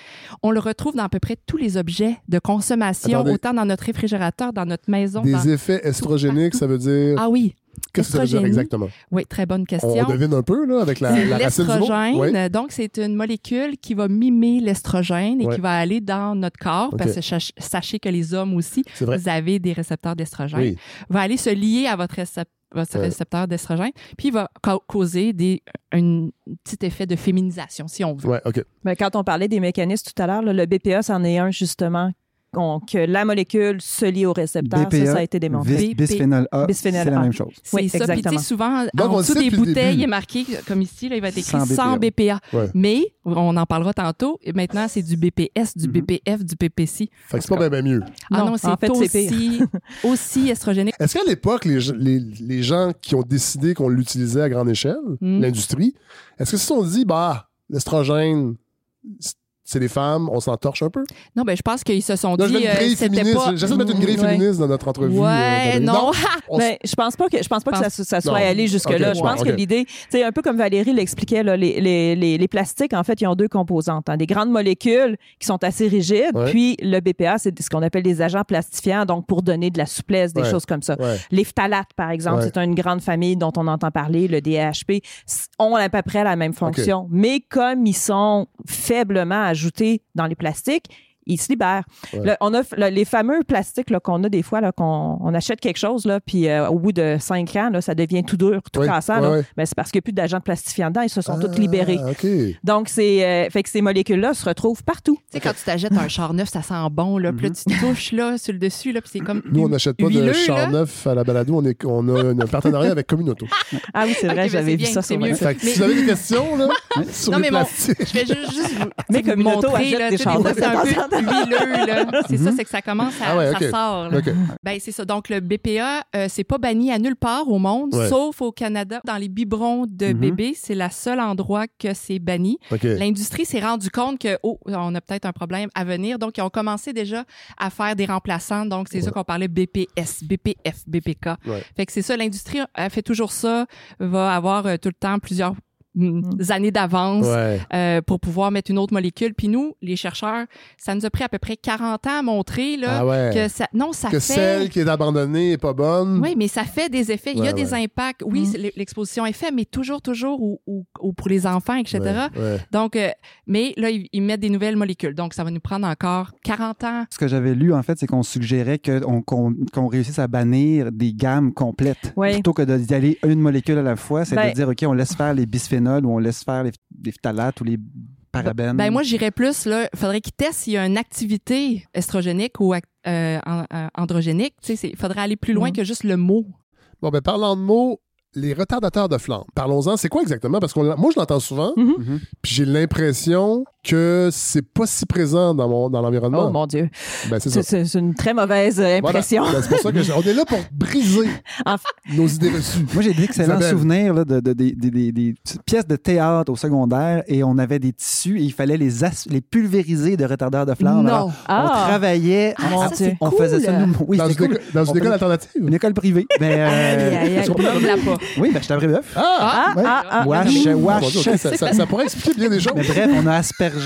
on le retrouve dans à peu près tous les objets de consommation, Attendez. autant dans notre réfrigérateur, dans notre maison. Des dans- effets estrogéniques, ça veut dire. Ah oui, Qu'est-ce que ça veut dire exactement? oui, très bonne On question. devine un peu, là, avec la, racine du mot. l'estrogène. Oui. Donc, c'est une molécule qui va mimer l'estrogène et qui va aller dans notre corps. Parce que sach- sachez que les hommes aussi, vous avez des récepteurs d'estrogène. Oui. Va aller se lier à votre, récep- votre Ouais. récepteur d'estrogène. Puis, il va ca- causer des, un petit effet de féminisation, si on veut. Ouais, OK. Mais quand on parlait des mécanismes tout à l'heure, le BPA, c'en est un justement. Qu'on- que la molécule se lie au récepteur, ça, BPA, ça a été démontré. bis- bisphénol A, Bisphénol c'est la A. même chose. C'est Oui, ça. Puis, souvent, Donc, on en dessous des bouteilles, il est marqué, comme ici, là, il va être écrit Sans 100 BPA. Ouais. Mais, on en parlera tantôt, et maintenant, c'est du BPS, du Mhm. BPF, du BPC. Fait que c'est pas bien, mieux. Ah Non, non, c'est en fait, aussi, aussi estrogénique. Est-ce qu'à l'époque, les, gens- les, les gens qui ont décidé qu'on l'utilisait à grande échelle, Mm. l'industrie, est-ce que se sont dit, bah, l'estrogène, c'est les femmes, on s'en torche un peu? Non, ben, je pense qu'ils se sont je dit, euh, c'était pas... J'essaie de mettre une grille Ouais. féministe dans notre entrevue. euh, Ouais, Valérie. non. on s- Mais je pense pas que je pense pas que ça, ça soit Non. allé jusque là. Ok, je pense ouais, que l'idée, c'est un peu comme Valérie l'expliquait là, les, les, les, les plastiques en fait, ils ont deux composantes, hein, des grandes molécules qui sont assez rigides, Ouais. puis le BPA c'est ce qu'on appelle des agents plastifiants donc pour donner de la souplesse, des Ouais. choses comme ça. Ouais. Les phtalates, par exemple, Ouais. c'est une grande famille dont on entend parler, le DHP, ont à peu près la même fonction. Mais comme ils sont faiblement ajoutés dans les plastiques, ils se libèrent. Ouais. Là, on a là, les fameux plastiques là, qu'on a des fois, là, qu'on on achète quelque chose, là, puis euh, au bout de cinq ans, là, ça devient tout dur, tout Oui, cassant. ouais, là. ouais. Ben, c'est parce qu'il n'y a plus d'agents plastifiants dedans, ils se sont Ah, tous libérés. OK. Donc, c'est, euh, fait que ces molécules-là se retrouvent partout. Tu sais, quand tu t'achètes un char neuf, ça sent bon, là. Puis là, tu touches, là, sur le dessus, là, puis c'est comme. Mhm. Nous, on n'achète pas huileux, de char là. neuf à la balado. On, est, on a un partenariat avec Communauto. Ah oui, c'est vrai, j'avais c'est vu bien, ça c'est sur mieux. votre Fait que Mais- si vous avez des questions là, sur Non, les mais mon- plastiques. Je vais juste, juste vous, Mais vous Communauto montrer, achète là, des chars peu neufs. Huileux, là. C'est ça, c'est que ça commence à, Ah ouais, ça sort. Ben, c'est ça. Donc, le BPA, euh, c'est pas banni à nulle part au monde, Ouais. sauf au Canada. Dans les biberons de Mhm. bébés, c'est le seul endroit que c'est banni. L'industrie s'est rendu compte que, oh, on a peut-être un problème à venir. Donc, ils ont commencé déjà à faire des remplaçants. Donc, c'est ça qu'on parlait BPS, BPF, BPK. Fait que c'est ça. L'industrie fait toujours ça, va avoir euh, tout le temps plusieurs mm, années d'avance Ouais. euh, pour pouvoir mettre une autre molécule. Puis nous, les chercheurs, ça nous a pris à peu près 40 ans à montrer là, Ah ouais. que ça, non, ça que fait. celle qui est abandonnée n'est pas bonne. Oui, mais ça fait des effets. Il y Ouais, a des impacts. Oui, Mm. l'exposition est faite, mais toujours, toujours, ou, ou- ou pour les enfants, etc. Ouais, ouais. Donc, euh, mais là, ils, ils mettent des nouvelles molécules. Donc, ça va nous prendre encore 40 ans. Ce que j'avais lu, en fait, c'est qu'on suggérait qu'on réussisse à bannir des gammes complètes. Plutôt que d'y aller une molécule à la fois, c'est Ben- de dire, OK, on laisse faire les bisphénols ou on laisse faire les, les phtalates ou les parabènes? Ben moi, j'irais plus, là, faudrait qu'ils testent s'il y a une activité estrogénique ou euh, euh, androgénique. Tu sais, il faudrait aller plus loin Mm. que juste le mot. Bon, ben parlant de mots, les retardateurs de flamme. Parlons-en. C'est quoi exactement? Parce que moi, je l'entends souvent, Mhm. puis j'ai l'impression que c'est pas si présent dans, mon, dans l'environnement. Oh mon Dieu. Ben, c'est C'est ça. c'est une très mauvaise euh, Voilà. impression. Ben, c'est pour ça que je- on est là pour briser nos idées reçues. Moi, j'ai d'excellents souvenirs là, de, de- des- des- des- pièces de théâtre au secondaire et on avait des tissus et il fallait les, as- les pulvériser de retardeurs de flamme. Non. Alors, Ah. On travaillait, Ah, on, ça, c'est on cool. faisait ça nous. Oui, dans une, cool. éco- dans une On école faisait- alternative. Une école privée. Ben, euh, oui, ben, à Brébeuf. Ah! Ah, ouais. ah. Wesh, mon wesh. Dieu, ok, ça, ça- ça pourrait expliquer bien des choses. Mais bref, on a aspergé,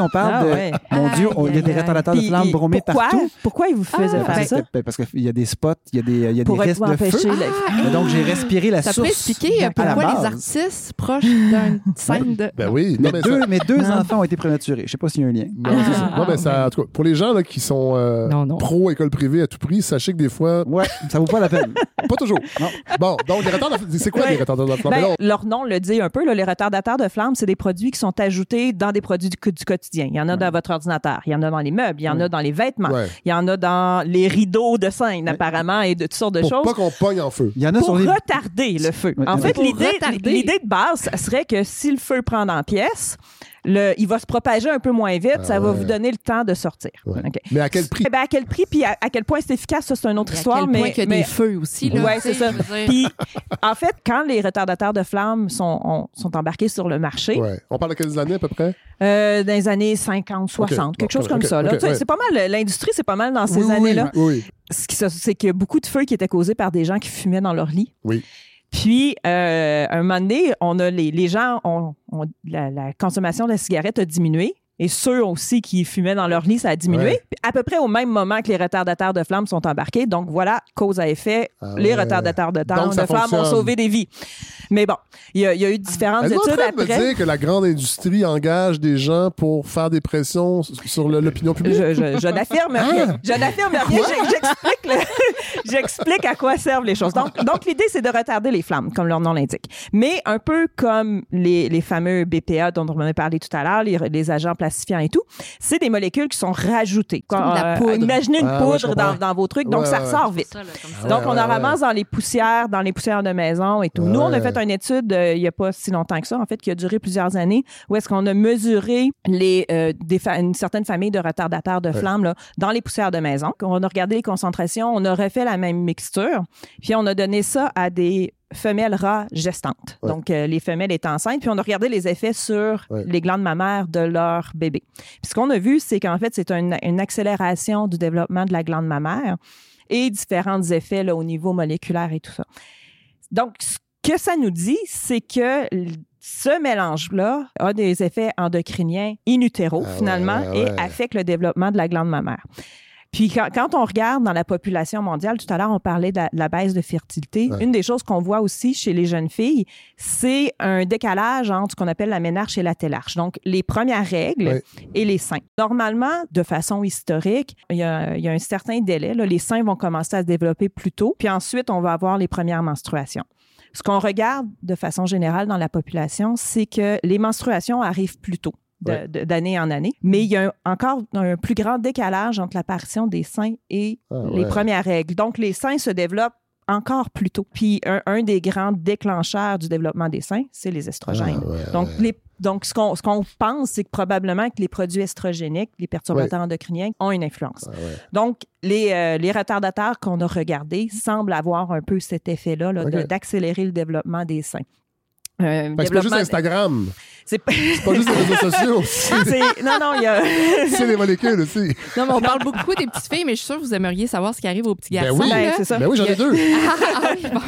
on, parle Ah de. ouais. Mon Dieu, on- il y a des retardateurs de flammes bromés pourquoi? partout. Pourquoi ils vous faisaient Ah, faire ça? Ben, parce qu'il y a des spots, il y a des, il y a des Pour risques de feu. le- Mais donc, j'ai respiré la Ça source. peut expliquer pourquoi les artistes proches d'une scène de. Ben oui. Mais Non, mais deux, ça- mes deux Ah. enfants ont été prématurés. Je sais pas s'il y a un lien. Non, c'est ça. Ah, Non, mais ça, en tout cas, pour les gens là, qui sont euh, Non, non. pro école privée à tout prix, sachez que des fois, Ouais, ça vaut pas la peine. pas toujours. Non. Bon, donc les retardateurs, c'est quoi les retardateurs de flamme? Ben, Ben leur nom le dit un peu. les retardateurs de flamme, c'est des produits qui sont ajoutés dans des produits du, du quotidien. Il y en a dans votre ordinateur, il y en a dans les meubles, il y en a dans les vêtements, Ouais. il y en a dans les rideaux de scène, apparemment, et de toutes sortes de pour choses. pas qu'on pogne en feu. Il y en a pour sur les. retarder le feu. En fait, Pour l'idée, de base ça serait que si le feu prend dans la pièce, le, il va se propager un peu moins vite, Ah ça va vous donner le temps de sortir. Ouais. Mais à quel prix? Eh ben, à quel prix, puis à, à quel point c'est efficace, ça, c'est une autre à histoire. quel mais, point qu'il y a mais- des feux aussi. Sais, c'est ça. Puis, en fait, quand les retardateurs de flammes sont, on- sont embarqués sur le marché, Ouais. On parle de quelles années à peu près? euh, dans les années 50, 60, Ok. quelque chose comme ça. C'est pas mal, l'industrie, c'est pas mal dans ces Oui, oui, années-là. Oui, oui. Ce qui C'est qu'il y a beaucoup de feux qui étaient causés par des gens qui fumaient dans leur lit. Oui. Puis, euh, un moment donné, on a les, les gens, ont, ont- la, la consommation de la cigarette a diminué. Et ceux aussi qui fumaient dans leur lit, ça a diminué. Ouais. À peu près au même moment que les retardateurs de flammes sont embarqués. Donc voilà, cause à effet, Ah les ouais. retardateurs de, Donc, flammes ont sauvé des vies. Mais bon, il y, a- il y a eu différentes Êtes-vous en études train de me dire que la grande industrie engage des gens pour faire des pressions sur l'opinion publique? Je, je, je n'affirme Ah! rien. Je n'affirme rien. J'explique, à quoi servent les choses. Donc, donc l'idée, c'est de retarder les flammes, comme leur nom l'indique. Mais un peu comme les, les fameux BPA dont on a parlé tout à l'heure, les, les agents et tout, c'est des molécules qui sont rajoutées. comme de la Euh, poudre. imaginez une Ah, poudre dans, vos trucs, donc Ouais, ça ressort vite. Ça, là, Ah. Donc, ouais, on ouais, en ramasse dans les poussières, dans les poussières de maison et tout. Nous, on a fait une étude euh, il n'y a pas si longtemps que ça, en fait, qui a duré plusieurs années, où est-ce qu'on a mesuré les, euh, des une certaine famille de retardateurs de Ouais. flammes là, dans les poussières de maison. On a regardé les concentrations, on a refait la même mixture, puis on a donné ça à des femelle rat gestante. Ouais. Donc, euh, les femelles étaient enceintes. Puis, on a regardé les effets sur Ouais. les glandes mammaires de leur bébé. Puis, ce qu'on a vu, c'est qu'en fait, c'est une, une accélération du développement de la glande mammaire et différents effets là, au niveau moléculaire et tout ça. Donc, ce que ça nous dit, c'est que ce mélange-là a des effets endocriniens in utero, Ah finalement, ouais, et affecte le développement de la glande mammaire. Puis quand, quand on regarde dans la population mondiale, tout à l'heure on parlait de la, de la baisse de fertilité. Ouais. Une des choses qu'on voit aussi chez les jeunes filles, c'est un décalage entre ce qu'on appelle la ménarche et la télarche. Donc les premières règles Ouais. et les seins. Normalement, de façon historique, il y a, il y a un certain délai. là. les seins vont commencer à se développer plus tôt, puis ensuite on va avoir les premières menstruations. Ce qu'on regarde de façon générale dans la population, c'est que les menstruations arrivent plus tôt Ouais. d'année en année, mais il y a un- encore un plus grand décalage entre l'apparition des seins et Ah, les ouais. premières règles. Donc, les seins se développent encore plus tôt. Puis, un, un des grands déclencheurs du développement des seins, c'est les estrogènes. Ah, ouais, Donc, les, donc ce qu'on ce qu'on pense, c'est que probablement que les produits estrogéniques, les perturbateurs endocriniens, ont une influence. Ah, ouais. Donc, les, euh, les retardateurs qu'on a regardés semblent avoir un peu cet effet-là là, d'accélérer le développement des seins. Euh, c'est pas juste Instagram. c'est pas- pas juste les réseaux sociaux. c'est- non, non, il y a. C'est les molécules aussi. Non, mais on parle beaucoup des petites filles, mais je suis sûre que vous aimeriez savoir ce qui arrive aux petits Ben garçons. oui. Ben, là. c'est ça. Ben oui, j'en ai deux. Ah, ah oui, bon.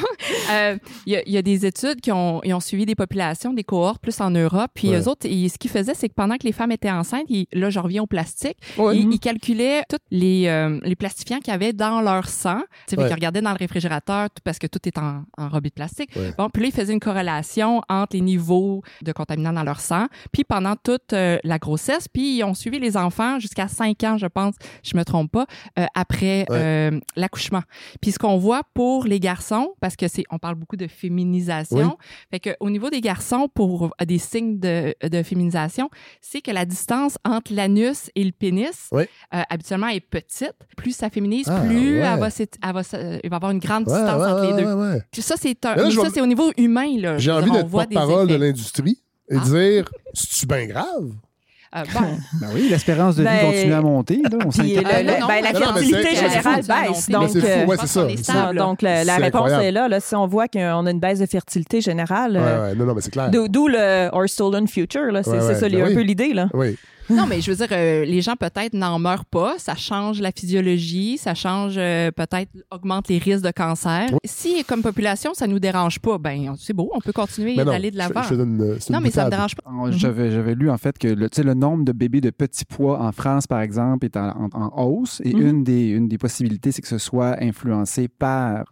Euh, Il y, a- il y a des études qui ont, ils ont suivi des populations, des cohortes plus en Europe. Puis Ouais. eux autres, ils- ce qu'ils faisaient, c'est que pendant que les femmes étaient enceintes, ils- là, je reviens au plastique, Ouais. ils, ils calculaient tous les, euh, les plastifiants qu'il y avait dans leur sang. Tu sais, Ouais. Ils regardaient dans le réfrigérateur tout- parce que tout est en, enrobé de plastique. Ouais. Bon, puis là, ils faisaient une corrélation entre les niveaux de contaminants dans leur sang, puis pendant toute euh, la grossesse, puis ils ont suivi les enfants jusqu'à 5 ans, je pense, je me trompe pas, euh, après Ouais. euh, l'accouchement. Puis ce qu'on voit pour les garçons, parce que c'est, on parle beaucoup de féminisation, Oui. fait que au niveau des garçons, pour des signes de, de féminisation, c'est que la distance entre l'anus et le pénis, Oui. habituellement, est petite. Plus ça féminise, Ah, plus ouais. elle va, elle va, va avoir une grande distance ouais, entre les deux. ça, c'est un, là, ça, c'est au niveau humain. Là. J'ai envie dire, on d'être voit des porte-parole de l'industrie et Ah. dire c'est-tu bien grave? Euh, bon, Ben oui, l'espérance de vie Ben, continue à monter. Là. On Puis le- s'inquiète. Le- non, non, ben, la fertilité générale baisse. c'est- Donc, euh, ouais, ça. donc la, réponse incroyable. est là, là. Si on voit qu'on a une baisse de fertilité générale, Ouais, euh, ouais, d'où le Or Stolen Future. C'est Ouais, c'est ouais, ça, ben un oui. peu l'idée, là. Oui. Non, mais je veux dire, euh, les gens peut-être n'en meurent pas. Ça change la physiologie, ça change euh, peut-être, augmente les risques de cancer. Oui. Si, comme population, ça nous dérange pas, ben c'est beau, on peut continuer d'aller de l'avant. euh, Non, une mais ça me dérange pas. J'avais, j'avais lu en fait que le, tu sais, le nombre de bébés de petits pois en France, par exemple, est en, en- en hausse. Et Mhm. une, des, une des possibilités, c'est que ce soit influencé par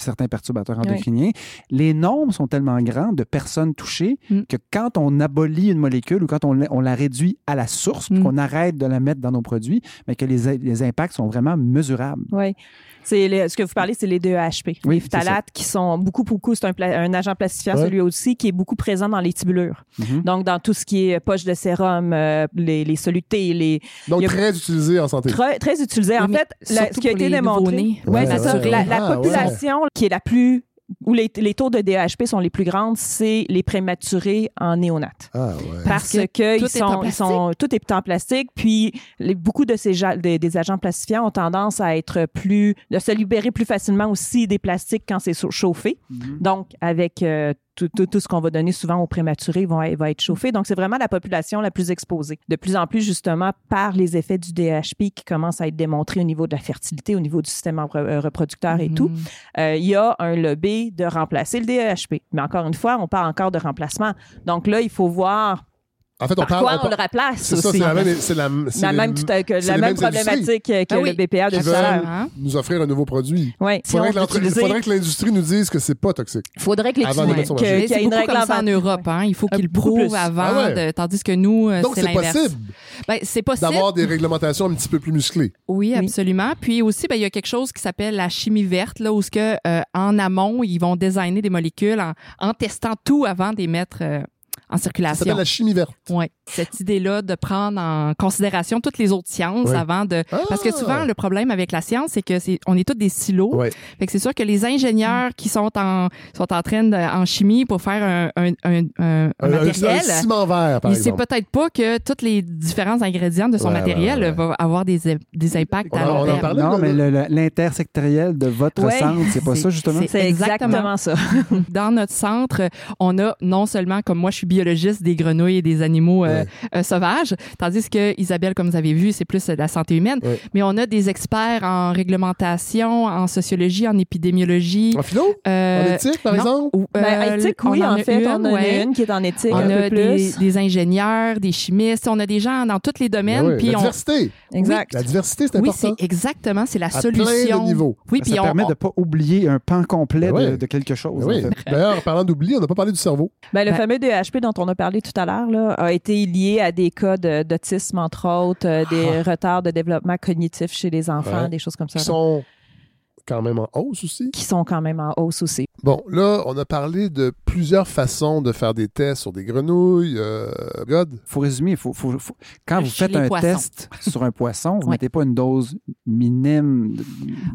certains perturbateurs Oui. endocriniens. Les nombres sont tellement grands de personnes touchées Mm. que quand on abolit une molécule ou quand on, la- on la réduit à la source, Mm. qu'on arrête de la mettre dans nos produits, mais que les, les impacts sont vraiment mesurables. Oui. C'est ce que vous parlez, c'est les DEHP. Oui, les phtalates qui sont beaucoup, beaucoup, c'est un, pla- un agent plastifiant, Ouais. celui aussi, qui est beaucoup présent dans les tubulures. Mhm. Donc, dans tout ce qui est poche de sérum, euh, les, les solutés, les Donc, a- très utilisé en santé. très, très utilisé. En fait, la- ce qui a été démontré, ouais, Ouais, c'est ça. ouais. La, la Ah, population qui est la plus où les, les taux de DHP sont les plus grandes, c'est les prématurés en néonat. Ah, ouais. Parce, que ils est en sont, ils sont, tout est en plastique, puis les- beaucoup de ces des, des agents plastifiants ont tendance à être plus, de se libérer plus facilement aussi des plastiques quand c'est chauffé. Mhm. Donc, avec euh, tout, tout, tout ce qu'on va donner souvent aux prématurés va être chauffé. Donc, c'est vraiment la population la plus exposée. De plus en plus, justement, par les effets du DHP qui commencent à être démontrés au niveau de la fertilité, au niveau du système euh, reproducteur et tout, Mhm. euh, il y a un lobby de remplacer le DHP. Mais encore une fois, on parle encore de remplacement. Donc là, il faut voir En fait, on par parle. quoi on on, le remplace C'est ça, aussi. c'est la même. C'est la, c'est la les- même, que c'est la même problématique que Ah oui. le BPA de tout à l'heure. veulent Hein? nous offrir un nouveau produit. Oui, Il faudrait, il faudrait que l'industrie nous dise que c'est pas toxique. faudrait que les qu'il y ait c'est une beaucoup règle comme en ça. Europe. Hein? Il faut Euh, qu'ils le prouvent avant, Ah ouais. de- tandis que nous, euh, Donc, c'est c'est l'inverse. possible Ben, c'est possible. d'avoir des réglementations un petit peu plus musclées. Oui, Oui. absolument. Puis aussi, ben, il y a quelque chose qui s'appelle la chimie verte, là, où ce que, euh, en amont, ils vont designer des molécules en, en testant tout avant de en Ça circulation. s'appelle la chimie verte. Oui, cette idée-là de prendre en considération toutes les autres sciences Ouais. avant de... Ah! Parce que souvent, le problème avec la science, c'est que c'est on est tous des silos. Ouais. Fait que c'est sûr que les ingénieurs qui sont en, sont en train de, en chimie pour faire un, un, un, un- un Un, un- matériel... un ciment vert, par il sait exemple. peut-être pas que tous les différents ingrédients de son Ouais, matériel ouais, ouais. vont avoir des, des impacts On à on en terme. parlait. Non, mais l'intersectoriel de votre Ouais. centre, c'est pas ça, justement? c'est- exactement, ça. Dans notre centre, on a non seulement, comme moi, je suis biologiste des grenouilles et des animaux euh, Ouais. euh, sauvages, tandis que Isabelle, comme vous avez vu, c'est plus euh, la santé humaine. Ouais. Mais on a des experts en réglementation, en sociologie, en épidémiologie. En philo? En éthique, par non, exemple? ou, Ben, éthique, on oui, en fait, une, on en a ouais. une qui est en éthique On un a peu des, plus. des ingénieurs, des chimistes, on a des gens dans tous les domaines. Ben oui, puis la on, diversité. Exact. La diversité, c'est oui, important. c'est exactement, c'est la à solution. plein de niveaux. Oui, puis ça on, permet de pas oublier un pan complet Ben ouais. de, de quelque chose. Ben oui. en fait. D'ailleurs, en parlant d'oubli, on n'a pas parlé du cerveau. Ben, le Ben- fameux DHP dont on a parlé tout à l'heure a été lié à des cas de- d'autisme, entre autres, euh, des retards de développement cognitif chez les enfants, Ah. Ouais. des choses comme ça. Sont quand même en hausse aussi. qui sont quand même en hausse aussi. Bon, là, on a parlé de plusieurs façons de faire des tests sur des grenouilles. Euh, God, faut résumer. Faut, faut- faut- quand vous faites un poissons. test sur un poisson, vous ne mettez pas une dose minime. de- de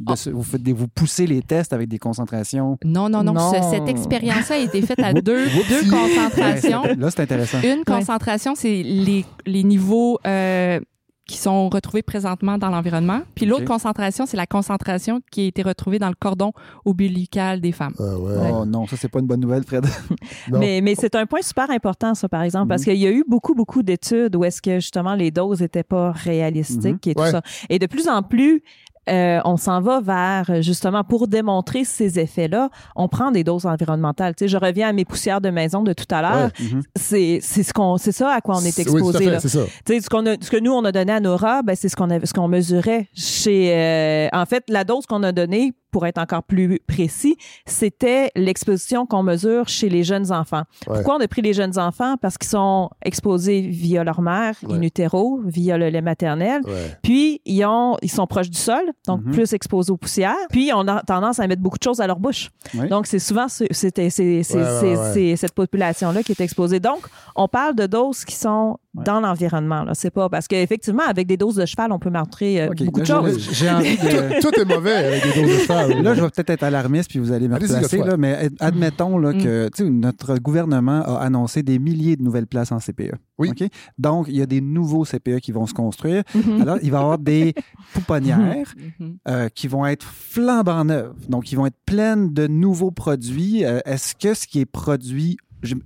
Ah. ce- vous, faites des- vous poussez les tests avec des concentrations. Non, non, non. Non. ce- cette expérience-là a été faite à deux, concentrations. Ouais, là, c'est intéressant. Une concentration, c'est les, les niveaux euh, qui sont retrouvés présentement dans l'environnement. Puis l'autre concentration, c'est la concentration qui a été retrouvée dans le cordon ombilical des femmes. ah ouais. Oh non, ça, c'est pas une bonne nouvelle, Fred. Mais, mais c'est un point super important, ça, par exemple, parce Mhm. qu'il y a eu beaucoup, beaucoup d'études où est-ce que, justement, les doses n'étaient pas réalistiques et tout Ouais. ça. Et de plus en plus, euh, on s'en va vers, justement, pour démontrer ces effets-là, on prend des doses environnementales. Tu sais, je reviens à mes poussières de maison de tout à l'heure. Mhm. C'est, c'est ce qu'on, c'est ça à quoi on est Oui, exposé, c'est ça. Tu sais, ce, qu'on a, ce que nous, on a donné à Nora, ben, c'est ce qu'on, ce qu'on mesurait chez... euh, en fait, la dose qu'on a donnée, pour être encore plus précis, c'était l'exposition qu'on mesure chez les jeunes enfants. Ouais. Pourquoi on a pris les jeunes enfants? Parce qu'ils sont exposés via leur mère, Ouais. in utero, via le lait maternel. Ouais. Puis, ils, ont, ils sont proches du sol, donc Mhm. plus exposés aux poussières. Puis, on a tendance à mettre beaucoup de choses à leur bouche. Oui. Donc, c'est souvent c'était, cette population-là qui est exposée. Donc, on parle de doses qui sont Ouais. dans l'environnement. Là. C'est pas parce qu'effectivement, avec des doses de cheval, on peut montrer euh, beaucoup de choses. envie de. Tout, est mauvais avec les doses de cheval. Là, je vais peut-être être alarmiste, puis vous allez me replacer, là, mais ad- admettons là, Mm. que notre gouvernement a annoncé des milliers de nouvelles places en CPE. Oui. OK? Donc, il y a des nouveaux CPE qui vont se construire. Mhm. Alors, il va y avoir des pouponnières Mhm. euh, qui vont être flambant neuves. Donc, ils vont être pleines de nouveaux produits. Euh, Est-ce que ce qui est produit...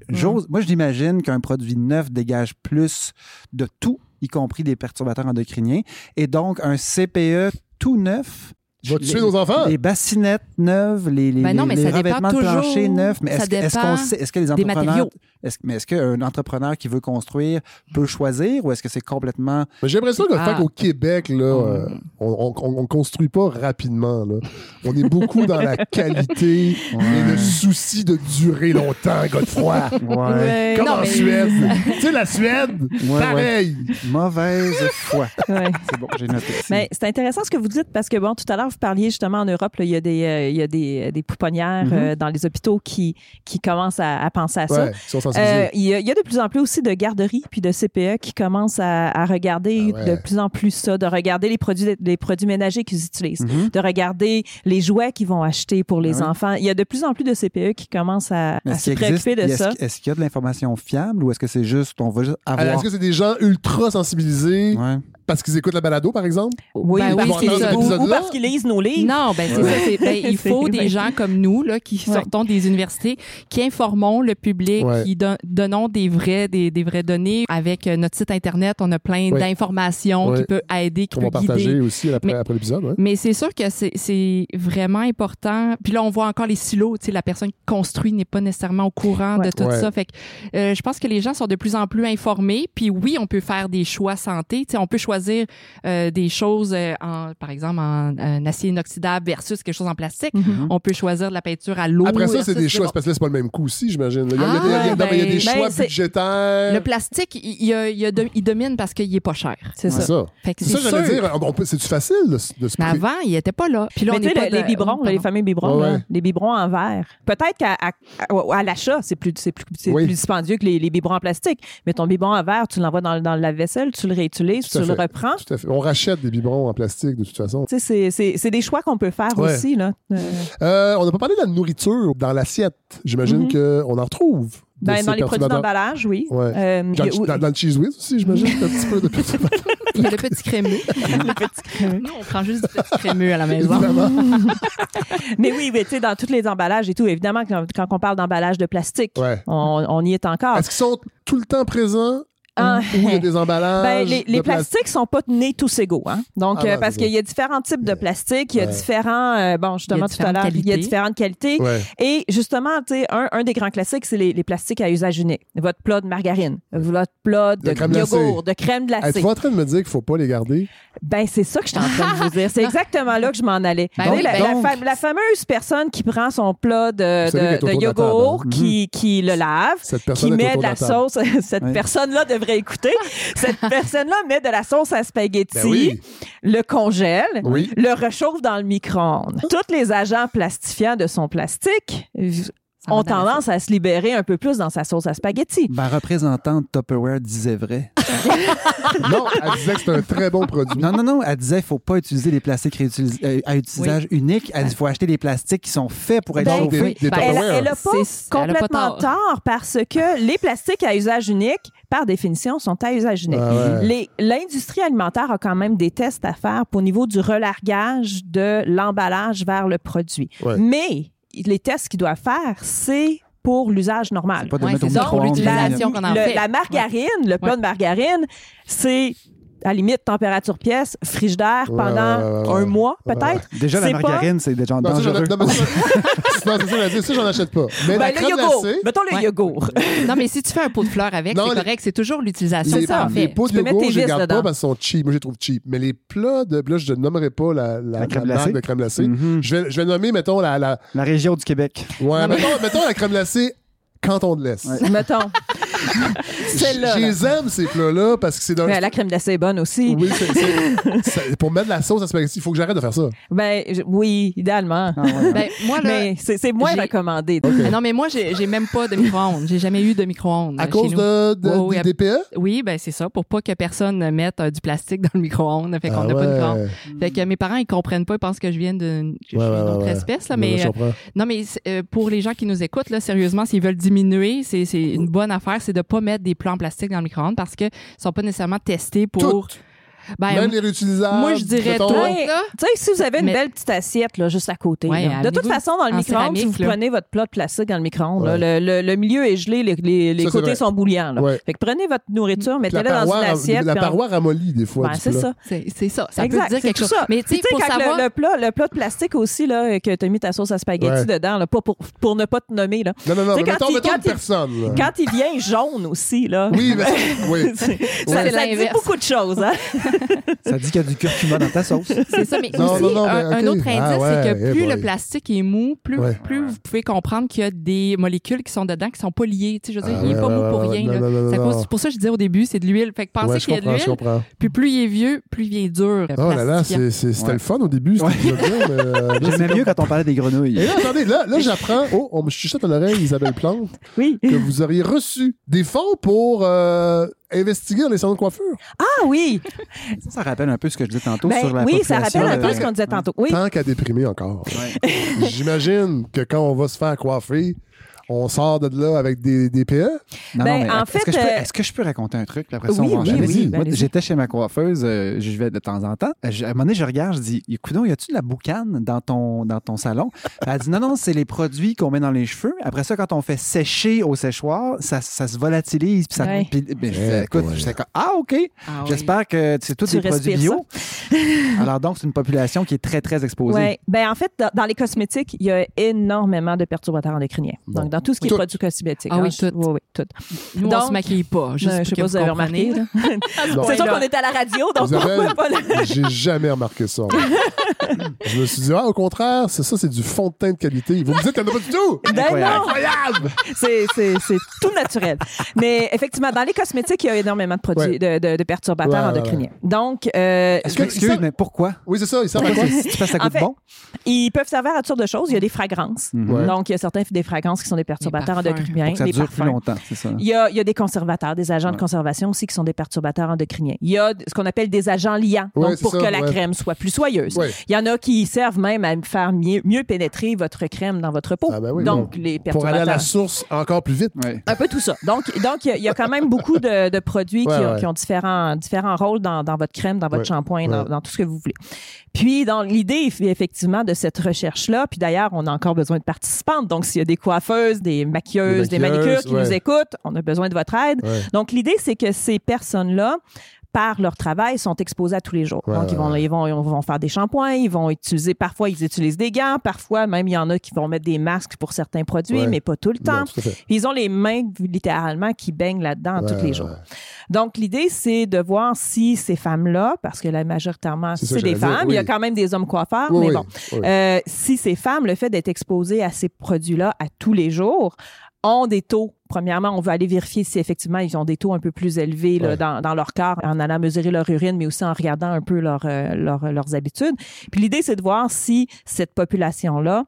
j'ose- Moi, je l'imagine qu'un produit neuf dégage plus de tout, y compris des perturbateurs endocriniens. Et donc, un CPE tout neuf... Va les- tuer nos enfants? Les bassinettes neuves, les, les, Ben non, mais les revêtements de plancher neufs. Mais est-ce qu'on sait, que les entrepreneurs, matériaux. est-ce, mais est-ce qu'un entrepreneur qui veut construire peut choisir ou est-ce que c'est complètement Mais j'ai l'impression que Ah. qu'au Québec, là, euh, on, on construit pas rapidement. Là. On est beaucoup dans la qualité et le souci de durer longtemps, Godefroy. Ouais. Comme Non, en mais- Suède. tu sais, la Suède, Ouais, pareil. mauvaise foi? Ouais. C'est bon, j'ai noté. Mais c'est intéressant ce que vous dites parce que, bon, tout à l'heure, vous parliez justement en Europe, là, il y a des, euh, il y a des, des pouponnières Mhm. euh, dans les hôpitaux qui, qui commencent à, à penser à ça. Ouais. Euh, il, y a, il y a de plus en plus aussi de garderies puis de CPE qui commencent à, à regarder Ah ouais. de plus en plus ça, de regarder les produits, les produits ménagers qu'ils utilisent, Mhm. de regarder les jouets qu'ils vont acheter pour les Ah enfants. Il y a de plus en plus de CPE qui commencent à, se existe- préoccuper de ça. Est-ce qu'il y a de l'information fiable ou est-ce que c'est juste, on va juste avoir. Est-ce que c'est des gens ultra sensibilisés Ouais. parce qu'ils écoutent la balado, par exemple? Oui, Ben oui, c'est ça. ou, parce qu'ils lisent nos livres. Non, ben c'est ça. ben, il faut des gens comme nous là qui Ouais. sortons des universités, qui informons le public, Ouais. qui don- donnons des vrais des, des vraies données. Avec euh, notre site internet, on a plein Ouais. d'informations Ouais. qui peut aider, qui peut guider. partager aussi après, Mais- après l'épisode. Ouais. Mais c'est sûr que c'est- vraiment important. Puis là, on voit encore les silos. Tu sais, la personne qui construit n'est pas nécessairement au courant Ouais. de tout Ouais. ça. Fait que euh, je pense que les gens sont de plus en plus informés. Puis oui, on peut faire des choix santé. Tu sais, on peut choisir euh, des choses, euh, en, par exemple, en, euh, acier inoxydable versus quelque chose en plastique. Mhm. On peut choisir de la peinture à l'eau. Après ça, c'est des choix. bon. Parce que là, c'est pas le même coût aussi, j'imagine. Il y a, il y a Ah, des- il y a- non, mais il y a des ben, choix ben, c'est- budgétaires. Le plastique, il, il, a- il a de- il domine parce qu'il est pas cher. C'est C'est ça. ça. Fait que C'est ça, c'est j'allais dire. on peut- C'est-tu facile de, de se Mais avant, il était pas là. Puis là, on est pas le- les biberons, oh, les fameux biberons, Ouais, là, ouais. les biberons en verre. Peut-être qu'à à- à- à l'achat, c'est plus, c'est plus, c'est Oui. plus dispendieux que les, les biberons en plastique. Mais ton biberon en verre, tu l'envoies dans, dans la vaisselle, tu le réutilises, Tout tu le reprends. Tout à fait. On rachète des biberons en plastique, de toute façon. Tu sais, c'est- c'est c'est des choix qu'on peut faire Ouais. aussi. Là. Euh, Euh, on n'a pas parlé de la nourriture dans l'assiette. J'imagine Mhm. qu'on en retrouve. ben, dans les produits d'emballage, oui. Ouais. Euh, Dans, a- le- dans- dans le cheese whiz aussi, j'imagine, un petit peu de perturbateurs. Il y a le petit crémeux. le petit crémeux. Nous, on prend juste du petit crémeux à la maison. Mais oui, mais tu sais, dans tous les emballages et tout, évidemment, quand, quand on parle d'emballage de plastique, Ouais. on, on y est encore. Est-ce qu'ils sont tout le temps présents Ah. ou il y a des emballages? Ben, les, les de plastique? plastiques sont pas nés tous égaux. Hein? Donc, Ah non, euh, parce qu'il y a différents types de plastiques, il y a Ouais. différents, euh, bon, justement, tout à différentes l'heure, il y a qualités. différentes qualités. Ouais. Et justement, tu sais, un, un des grands classiques, c'est les, les plastiques à usage unique. Votre plat de margarine, votre plat de, De crème glacée. yogourt, de crème glacée. Êtes-vous en train de me dire qu'il faut pas les garder? Ben, c'est ça que je suis en train de vous dire. C'est exactement là que je m'en allais. Ben oui, la, ben la donc. fa- la fameuse personne qui prend son plat de, de, yogourt, hein? qui, qui le lave, Cette qui met de la sauce. Cette personne-là devrait écouter. Cette personne-là met de la sauce à spaghetti, Ben oui. le congèle, Oui. le réchauffe dans le micro-ondes. Tous les agents plastifiants de son plastique Ça ont tendance à se libérer un peu plus dans sa sauce à spaghetti. Ma représentante Tupperware disait vrai. Non, elle disait que c'est un très bon produit. Non, non, non. Elle disait qu'il ne faut pas utiliser les plastiques réutilis- euh, à utilisage unique. Elle dit qu'il faut acheter des plastiques qui sont faits pour être Ben, chauffés. des- des Ben, Elle, elle a pas complètement tort. tort parce que les plastiques à usage unique, par définition, sont à usage unique. Ah ouais. L'industrie alimentaire a quand même des tests à faire pour au niveau du relargage de l'emballage vers le produit. Ouais. Mais les tests qu'ils doivent faire, c'est pour l'usage normal. Pas de Ouais, qu'on en Le- fait. la margarine, le plat Ouais. de margarine, c'est à la limite température pièce, frigidaire pendant ouais, ouais, ouais. un mois Ouais. peut-être. Déjà, la pas- margarine, c'est déjà Non, ça, dangereux. non, ça, non, c'est ça, dire, ça, j'en achète pas. Mais Ben, la le crème yogourt. glacée, Mettons le Ouais. yogourt. Non, mais si tu fais un pot de fleurs avec, c'est les- correct. C'est toujours l'utilisation, les, ça, en les fait. pots de yogourt, je les garde dedans. pas parce qu'ils sont cheap. Moi, je les trouve cheap. Mais les plats de. Là, je ne nommerai pas la, la, La crème la marque glacée? de crème glacée. Mhm. Je, vais, je vais nommer, mettons, la. la La région du Québec. ouais, mettons, mettons la crème glacée canton de l'Est. Ouais. Mettons. Celle-là. Je les aime, ces plats-là, parce que c'est dans. Mais la crème glacée est bonne aussi. Oui, c'est- c'est- c'est- pour mettre de la sauce à spaghetti, il faut que j'arrête de faire ça. Ben, je- oui, idéalement. Ah, ouais. Ben, moi, là, Mais c'est c'est moins j'ai- recommandé. Ah non, mais moi, j'ai j'ai même pas de micro-ondes. J'ai jamais eu de micro-ondes. À euh, chez cause nous. de, oui, des DPE? Oui, ben c'est ça, pour pas que personne mette euh, du plastique dans le micro-ondes. Fait qu'on Ah n'a pas de ouais. micro-ondes. Fait que mes parents, ils comprennent pas, ils pensent que je viens d'une que je Ouais, suis ouais, d'une ouais, autre ouais. espèce. Là, Ouais, mais je euh, comprends. non, mais c'est, euh, pour les gens qui nous écoutent, là, sérieusement, s'ils veulent diminuer, c'est c'est une bonne affaire, c'est de pas mettre des plats en plastique dans le micro-ondes parce qu'ils sont pas nécessairement testés pour. Ben, Même les réutilisables. moi, je dirais mettons. là. Tu sais, si vous avez une Mais- belle petite assiette là, juste à côté, Ouais, là. à de toute façon, dans le micro-ondes, si vous là. prenez votre plat de plastique dans le micro-ondes, Ouais. le, le- le milieu est gelé, les, les- les Ça, c'est côtés sont bouillants. là. Ouais. Fait que prenez votre nourriture, mettez-la dans paroi, une assiette. la on- paroi ramollit des fois. Du c'est ça. C'est ça. Ça exact, peut dire c'est quelque tout chose. ça. Mais tu sais, savoir. le, le plat, le plat de plastique aussi, là, que tu as mis ta sauce à spaghetti dedans, là, pas pour, pour ne pas te nommer. Là. Non, non, non. Mettons, une personne. Quand il vient jaune aussi, là. Oui, mais ça, oui. ça, dit beaucoup de choses. Ça dit qu'il y a du curcuma dans ta sauce. C'est ça, mais Non, aussi, non, non, mais un, autre indice, Ah ouais, c'est que plus le plastique est mou, plus, Ouais. plus vous pouvez comprendre qu'il y a des molécules qui sont dedans qui sont pas liées. Tu sais, je veux dire, Ah il est ouais, pas mou pour rien. là. C'est cause- pour ça que je disais au début, c'est de l'huile. Fait que pensez Ouais, qu'il y a de l'huile, comprends. puis plus il est vieux, plus il est dur. Oh là là, c'était Ouais. le fun au début, euh, J'aimais mieux quand on parlait des grenouilles. Et là, attendez, là, là j'apprends. Oh, on me chuchote à l'oreille, Isabelle Plante, Oui. que vous auriez reçu des fonds pour euh, investiguer dans les salons de coiffure. Ah oui. Ça, ça rappelle un peu ce que je disais tantôt Ben sur la oui, ça rappelle un peu ce qu'on disait tantôt. Oui. Tant qu'à déprimer encore. Ouais. J'imagine que quand on va se faire coiffer, on sort de là avec des, des PE. Non, Ben, non, mais en est-ce fait, que, je peux, euh, est-ce que je peux raconter un truc? puis Après ça, Oui, on va oui, Moi, j'étais chez ma coiffeuse, euh, je vais de temps en temps. Euh, je- à un moment donné, je regarde, je dis, écoute, y a-tu de la boucane dans ton, dans ton salon? Elle dit, non, non, c'est les produits qu'on met dans les cheveux. Après ça, quand on fait sécher au séchoir, ça, ça se volatilise. Puis ça, Ouais. puis- ben, je fais, écoute, ouais. ah, OK. Ah oui. J'espère que c'est tous des produits bio. Alors donc, c'est une population qui est très, très exposée. Ouais. Ben, en fait, dans, dans les cosmétiques, il y a énormément de perturbateurs endocriniens. Bon. Donc, dans tout ce qui est produits cosmétiques. Ah oui, je- tout. Oui, oui, tout. Nous, on Donc, se maquille pas. Je sais que pas si vous avez remarqué. C'est sûr qu'on est à la radio, donc on Isabelle, voit pas le... j'ai jamais remarqué ça. Je me suis dit, ah, au contraire, c'est ça, c'est du fond de teint de qualité. Vous me dites qu'il n'y en a pas du tout! Ben Incroyable. non, Incroyable! c'est, c'est, c'est tout naturel. Mais effectivement, dans les cosmétiques, il y a énormément de produits, Ouais. de, de- de perturbateurs Ouais, ouais, endocriniens. Donc, euh, Est-ce que- Excuse, ça- mais pourquoi? Oui, c'est ça, il servent à quoi? Si tu En fait, bon? ils peuvent servir à toutes sortes de choses. Il y a des fragrances. Mhm. Ouais. Donc, il y a certains des fragrances qui sont des perturbateurs endocriniens. Ça dure plus longtemps, c'est ça. Il y, a, il y a des conservateurs, des agents de conservation aussi qui sont des perturbateurs endocriniens. Il y a ce qu'on appelle des agents liants, Ouais, donc pour ça, que la crème soit plus soyeuse. Ouais. Il y en a qui servent même à faire mieux, mieux pénétrer votre crème dans votre peau. Ah ben oui, donc, bon. les Pour aller à perturbateurs. la source encore plus vite. Ouais. Un peu tout ça. Donc, donc il y a- il y, a quand même beaucoup de, de produits Ouais, qui, ont, ouais. qui ont différents, différents rôles dans, dans votre crème, dans votre Ouais, shampoing, dans, dans tout ce que vous voulez. Puis, dans l'idée, effectivement, de cette recherche-là, puis d'ailleurs, on a encore besoin de participantes. Donc, s'il y a des coiffeuses, des maquilleuses, Des manicures qui ouais. nous écoutent, on a besoin de votre aide. Ouais. Donc, l'idée, c'est que ces personnes-là, par leur travail, sont exposées à tous les jours. Ouais, Donc, ils vont, ouais. ils, vont, ils vont faire des shampoings, ils vont utiliser, parfois, ils utilisent des gants, parfois, même, il y en a qui vont mettre des masques pour certains produits, Ouais. mais pas tout le temps. Non, tout ils ont les mains littéralement qui baignent là-dedans tous les jours. Donc l'idée c'est de voir si ces femmes-là, parce que là majoritairement C'est des femmes, il y a quand même des hommes coiffeurs, Oui, mais bon, oui. euh, si ces femmes, le fait d'être exposées à ces produits-là à tous les jours, ont des taux. Premièrement, on veut aller vérifier si effectivement ils ont des taux un peu plus élevés là, Ouais. dans, dans leur corps en allant mesurer leur urine, mais aussi en regardant un peu leur, euh, leur- leurs habitudes. Puis l'idée, c'est de voir si cette population-là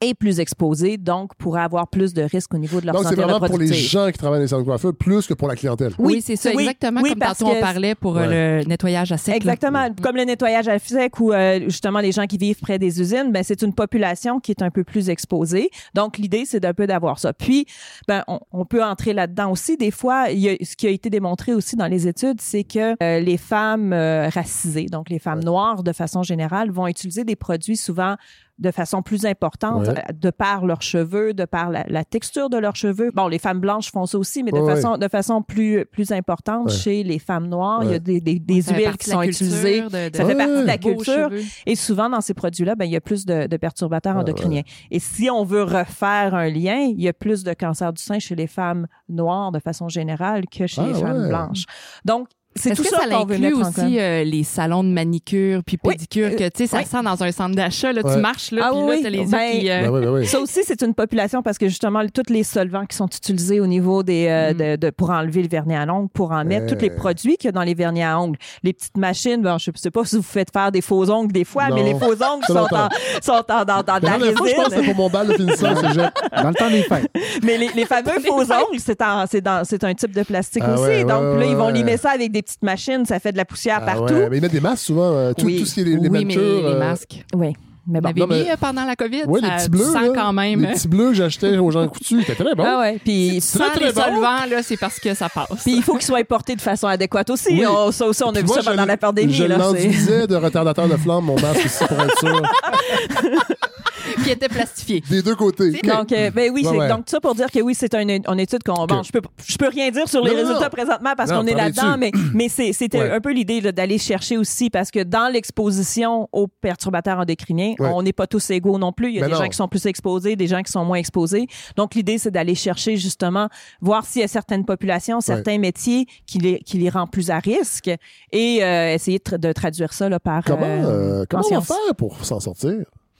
est plus exposée, donc pourrait avoir plus de risques au niveau de leur Donc, c'est santé vraiment pour les gens qui travaillent dans les salons de coiffeur plus que pour la clientèle. Oui, Oui, c'est ça, oui, exactement oui, comme tantôt on parlait pour euh, le nettoyage à sec. là. Exactement. Comme le nettoyage à sec ou euh, justement les gens qui vivent près des usines, ben c'est une population qui est un peu plus exposée. Donc l'idée c'est d'un peu d'avoir ça. Puis ben on, on peut entrer là-dedans aussi. Des fois, il y a, ce qui a été démontré aussi dans les études, c'est que euh, les femmes euh, racisées, donc les femmes noires de façon générale, vont utiliser des produits souvent de façon plus importante, Ouais. de par leurs cheveux, de par la, la texture de leurs cheveux. Bon, les femmes blanches font ça aussi, mais de Ouais, façon de façon plus plus importante Ouais. chez les femmes noires. Il y a des, des, des huiles qui sont utilisées. de- de- Ça fait partie de la culture. cheveux. Et souvent, dans ces produits-là, ben, il y a plus de, de perturbateurs Ah, endocriniens. Et si on veut refaire un lien, il y a plus de cancer du sein chez les femmes noires de façon générale que chez Ah, les femmes ouais. blanches. Donc, c'est tout que ça, ça, inclut aussi euh, les salons de manicure puis pédicure euh, que tu sais ça oui. sent dans un centre d'achat là Ouais. tu marches là Ah puis oui, là t'as les yeux ben, qui euh, Ben oui, ben oui. Ça aussi, c'est une population parce que justement, tous les solvants qui sont utilisés au niveau des euh, Mm. de, de- pour enlever le vernis à ongles, pour en mettre Euh. tous les produits qu'il y a dans les vernis à ongles, les petites machines. Bon, je sais pas si vous faites faire des faux ongles des fois, Non. mais les faux ongles sont en, sont en- dans, dans La la dernière fois, je pense que résine. c'était pour mon bal de finissant au cégep. Dans le temps des fêtes. Mais les, les fameux faux ongles, c'est en- c'est dans- c'est un type de plastique Ah aussi. Donc là, ils vont limer ça avec des petites machines, ça fait de la poussière Ah partout. ouais, mais ils mettent des masques souvent. euh, tout, Oui. tout ce qui est les, les oui mais manicures, les euh, masques Oui, mais on bon. avait non, mais- mis euh, pendant la Covid? Ouais, les ça petits bleus. sent là. quand même Les petits bleus que j'achetais aux gens coutus. C'était très bon. Ah ouais, puis sans très, très les bon. solvants là c'est parce que ça passe puis il faut qu'ils soient portés de façon adéquate aussi. Oui. On- ça aussi, on a vu moi, ça pendant la pandémie. Je là, c'est- l'enduisais de retardateur de flamme, mon masque aussi, pour être sûr. qui était plastifié Des deux côtés. Donc, euh, ben oui, Ouais, c'est ouais. donc ça pour dire que oui, c'est une, une étude qu'on. Bon, Ok. je peux, je peux rien dire sur les Non, résultats non. présentement parce qu'on est là-dedans, mais, mais c'était Ouais. un peu l'idée d'aller chercher aussi parce que dans l'exposition aux perturbateurs endocriniens, Ouais. on n'est pas tous égaux non plus. Il y a Ben des non. gens qui sont plus exposés, des gens qui sont moins exposés. Donc, l'idée, c'est d'aller chercher justement, voir s'il y a certaines populations, certains métiers qui les, qui les rend plus à risque et euh, essayer de, tra- de traduire ça là, par. Comment, euh, euh, comment en on va faire pour s'en sortir?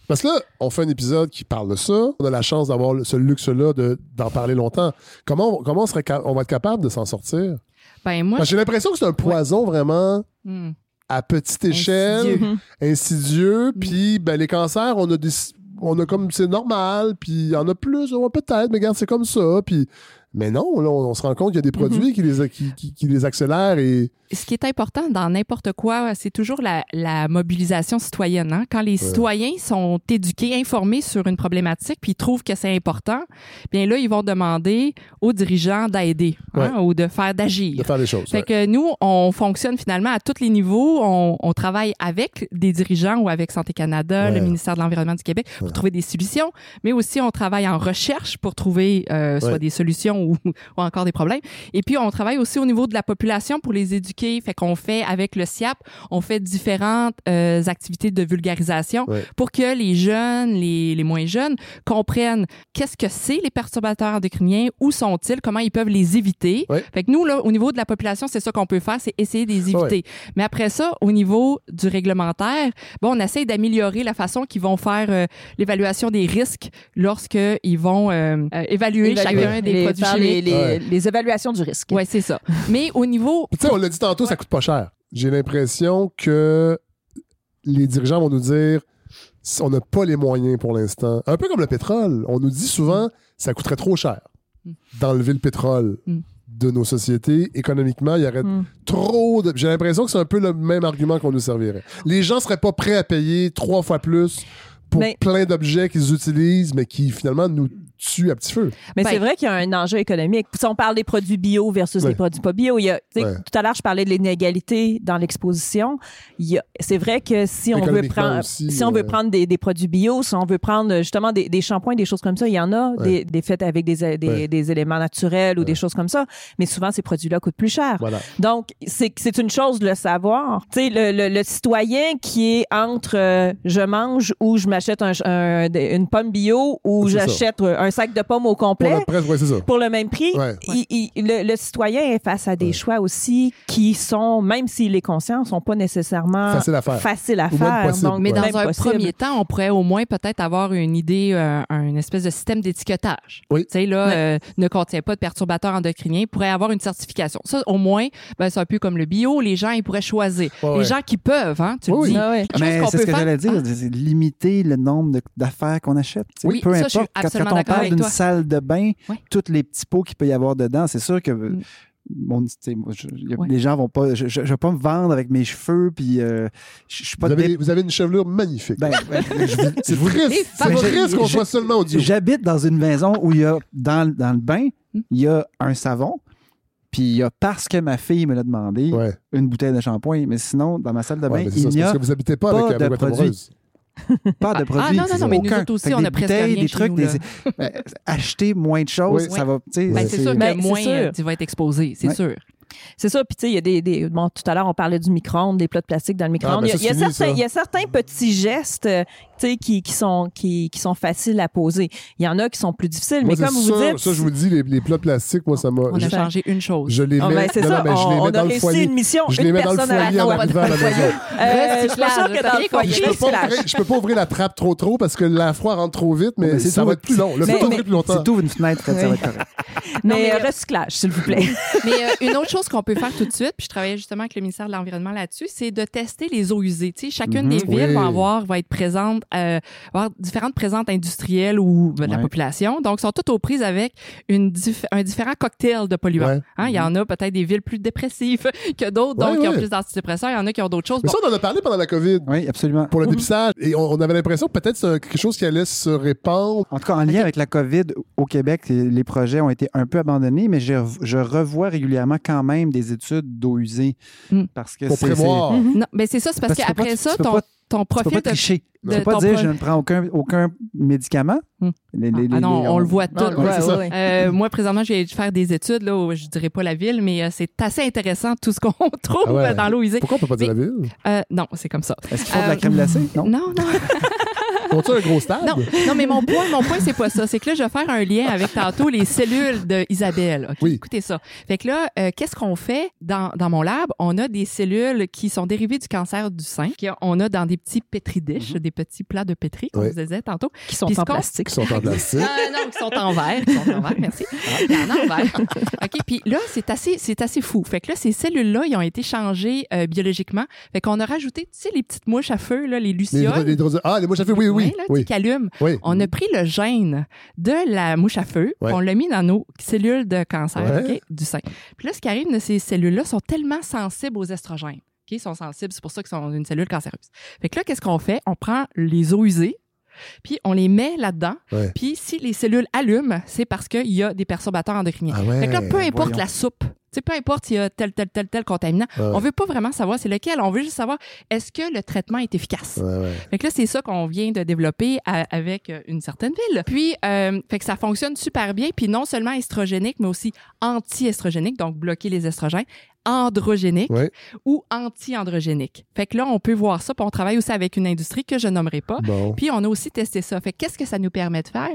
Parce que là, on fait un épisode qui parle de ça. On a la chance d'avoir le- ce luxe-là de- d'en parler longtemps. Comment, comment on, serait ca- on va être capable de s'en sortir? ben moi J'ai l'impression que c'est un poison vraiment hmm, à petite échelle, Insidieux. Mhm. insidieux. Puis ben, les cancers, on a des. On a comme c'est normal, puis il y en a plus, peut-être, mais regarde, c'est comme ça. Puis, mais non, là, on, on se rend compte qu'il y a des produits qui, les, qui, qui- qui les accélèrent et. Ce qui est important dans n'importe quoi, c'est toujours la, la mobilisation citoyenne. hein. Quand les citoyens sont éduqués, informés sur une problématique, puis ils trouvent que c'est important, bien là, ils vont demander aux dirigeants d'aider hein, ou de faire de d'agir. faire des choses. Fait ouais. que nous, on fonctionne finalement à tous les niveaux. On, on travaille avec des dirigeants ou avec Santé Canada, le ministère de l'Environnement du Québec pour trouver des solutions, mais aussi on travaille en recherche pour trouver euh, soit des solutions ou, ou encore des problèmes. Et puis, on travaille aussi au niveau de la population pour les éduquer. Fait qu'on fait, avec le SIAP, on fait différentes euh, activités de vulgarisation Ouais. pour que les jeunes, les, les moins jeunes, comprennent qu'est-ce que c'est les perturbateurs endocriniens, où sont-ils, comment ils peuvent les éviter. Ouais. Fait que nous, là, au niveau de la population, c'est ça qu'on peut faire, c'est essayer de les éviter. Mais après ça, au niveau du réglementaire, bon, on essaie d'améliorer la façon qu'ils vont faire euh, l'évaluation des risques lorsqu'ils vont euh, euh, évaluer, Évaluer, chacun des les- produits les, chimiques. les, Ouais. les évaluations du risque. Ouais, c'est ça. Mais au niveau Tu sais, on l'a dit tantôt, ça coûte pas cher. J'ai l'impression que les dirigeants vont nous dire on n'a pas les moyens pour l'instant. Un peu comme le pétrole. On nous dit souvent ça coûterait trop cher Mm. d'enlever le pétrole Mm. de nos sociétés. Économiquement, il y aurait Mm. trop de. J'ai l'impression que c'est un peu le même argument qu'on nous servirait. Les gens seraient pas prêts à payer trois fois plus pour Mais- plein d'objets qu'ils utilisent, mais qui finalement nous tuent à petit feu. Mais Ben- c'est vrai qu'il y a un enjeu économique. Si on parle des produits bio versus Ouais. les produits pas bio, il y a, tu sais, Ouais. tout à l'heure, je parlais de l'inégalité dans l'exposition. Il y a- C'est vrai que si on veut prendre, aussi, si on veut euh, prendre des, des produits bio, si on veut prendre euh, justement des, des shampoings, des choses comme ça, il y en a, Ouais. des, des faits avec des, des, Ouais. des éléments naturels ou Ouais. des choses comme ça. Mais souvent, ces produits-là coûtent plus cher. Voilà. Donc, c'est c'est une chose de le savoir. Tu sais, le, le, le citoyen qui est entre euh, je mange ou je m'achète un, un- une pomme bio ou j'achète euh, un sac de pommes au Pour complet le presse, ouais, c'est ça. pour le même prix, Ouais. il- il- le, le citoyen est face à des Ouais. choix aussi qui sont, même s'il est conscient, sont pas nécessairement Facile à faire. faciles à faire. possible. Donc, Mais Ouais. dans un possible. premier temps, on pourrait au moins peut-être avoir une idée, euh, un espèce de système d'étiquetage. Oui. Tu sais, là, Ouais. euh, ne contient pas de perturbateurs endocriniens, pourrait avoir une certification. Ça, au moins, ben, c'est un peu comme le bio, les gens, ils pourraient choisir. Ouais, ouais. Les gens qui peuvent, hein, tu Oui, le oui. dis. Ah Mais c'est ce que j'allais dire, Ah. c'est limiter le nombre d'affaires qu'on achète. Oui, Peu ça, je suis. Quand- absolument quand, on d'accord parle d'une salle de bain, Ouais. tous les petits pots qu'il peut y avoir dedans, c'est sûr que Mm. bon, moi, je- Ouais. les gens vont pas. Je, je, je vais pas me vendre avec mes cheveux, puis euh, je je suis pas Vous avez, vous avez une chevelure magnifique. Ben, ben, c'est vous- triste. Triste qu'on soit seulement audio. J'habite dans une maison où il y a, dans, dans le bain, Hmm. il y a un savon, puis il y a, parce que ma fille me l'a demandé, Ouais. une bouteille de shampoing. Mais sinon, dans ma salle de bain, Ouais, il n'y parce a que vous habitez pas, pas avec la de. pas de produits. non, non, non, mais nous aucun. autres aussi, on des a presque rien des chez trucs, nous, des- ben, acheter moins de choses, Oui. ça va. tu sais, Ben, c'est sûr que Ben, moins sûr. euh, tu vas être exposé, c'est Ouais. sûr. C'est ça. Puis, tu sais, il y a des, des- Bon, tout à l'heure, on parlait du micro-ondes, des plats de plastique dans le micro-ondes. ben, il, y a- ça, il il y a certains petits gestes, euh, qui, qui, sont, qui, qui sont faciles à poser. Il y en a qui sont plus difficiles. Moi, mais c'est comme vous ça, dites. ça, je vous dis, les, les plats plastiques, moi, ça m'a. On a changé une chose. je les Ah, mets, ben, c'est non, ça. non, mais je les on, mets on dans a le réussi foyer. une mission. Je une les mets dans le foyer en non, arrivant à la maison. Euh, je suis pas sûre que dans le foyer, Je peux, pas ouvrir, je peux pas ouvrir la trappe trop trop parce que la froid rentre trop vite, mais, mais c'est ça va être plus long. Le Mais- mais- plus longtemps. Si tu ouvres une fenêtre, ça va être correct. Mais, Non, mais, euh, euh, recyclage, s'il vous plaît. Mais une autre chose qu'on peut faire tout de suite, puis je travaillais justement avec le ministère de l'Environnement là-dessus, c'est de tester les eaux usées. Chacune Mhm. des villes va avoir, va être présente, euh, avoir différentes présentes industrielles ou ben, de la population. Donc, sont toutes aux prises avec une dif- un différent cocktail de polluants. Ouais. Hein, Il y en a peut-être des villes plus dépressives que d'autres, Ouais, donc qui ont plus d'antidépresseurs. Il y en a qui ont d'autres choses. Mais Bon, ça, on en a parlé pendant la COVID Oui, absolument. pour le dépistage et on, on avait l'impression que peut-être c'est quelque chose qui allait se répandre. En tout cas, en lien avec la COVID au Québec, les projets ont été un peu abandonnés, mais je, je revois régulièrement quand même des études d'eau usée. Mm. Parce que Pour c'est. prévoir. Mhm. non, mais c'est ça, c'est parce, qu'après ça, tu peux ton, pas- ton Tu peux profil pas tricher. de Tu peux pas dire pro- je ne prends aucun, aucun médicament. Hmm. Les- les- Ah non, les- on le voit tout. Ouais, ouais, ouais. Euh, moi, présentement, je vais faire des études, là, où je dirais pas la ville, mais euh, c'est assez intéressant tout ce qu'on trouve Ah dans l'eau usée. Pourquoi on peut pas dire la ville? Euh, non, c'est comme ça. Est-ce qu'ils font de la crème glacée? Non. Non, non, Ont-ils un gros stade? non, non, mais mon point, mon point, c'est pas ça. C'est que là, je vais faire un lien avec tantôt les cellules de Isabelle. OK? Oui. Écoutez ça. Fait que là, euh, qu'est-ce qu'on fait dans, dans mon lab? On a des cellules qui sont dérivées du cancer du sein, qu'on a dans des petits pétri dish, des petits plats de pétri, comme Oui. je disais tantôt. Qui sont Puis en qu'on- plastique. Qui sont en plastique. Ah, non, qui sont en verre. Qui sont en verre, merci. Y en verre. OK, puis là, c'est assez, c'est assez fou. Fait que là, ces cellules-là, ils ont été changées euh, biologiquement. Fait qu'on a rajouté, tu sais, les petites mouches à feu, là, les Les, lucioles. les ah, les mouches à feu, oui, oui, Là, oui. qui oui. On a pris le gène de la mouche à feu, Ouais. on l'a mis dans nos cellules de cancer Ouais. Du sein. Puis là, ce qui arrive de ces cellules-là sont tellement sensibles aux estrogènes. OK? Ils sont sensibles, c'est pour ça qu'ils sont une cellule cancéreuse. Fait que là, qu'est-ce qu'on fait? On prend les eaux usées, puis on les met là-dedans. Ouais. Puis si les cellules allument, c'est parce qu'il y a des perturbateurs endocriniens. Ah ouais. Fait que là, peu importe voyons. la soupe, sais, peu importe s'il y a tel, tel, tel, tel contaminant. Ouais. On veut pas vraiment savoir c'est lequel. On veut juste savoir est-ce que le traitement est efficace? Ouais, ouais. Fait que là, c'est ça qu'on vient de développer à- avec euh, une certaine ville. Puis, euh, fait que ça fonctionne super bien. Puis non seulement estrogénique, mais aussi anti-estrogénique, donc bloquer les estrogènes, androgénique ou anti-androgénique. Fait que là, on peut voir ça. Puis on travaille aussi avec une industrie que je nommerai pas. Bon. Puis on a aussi testé ça. Fait que qu'est-ce que ça nous permet de faire?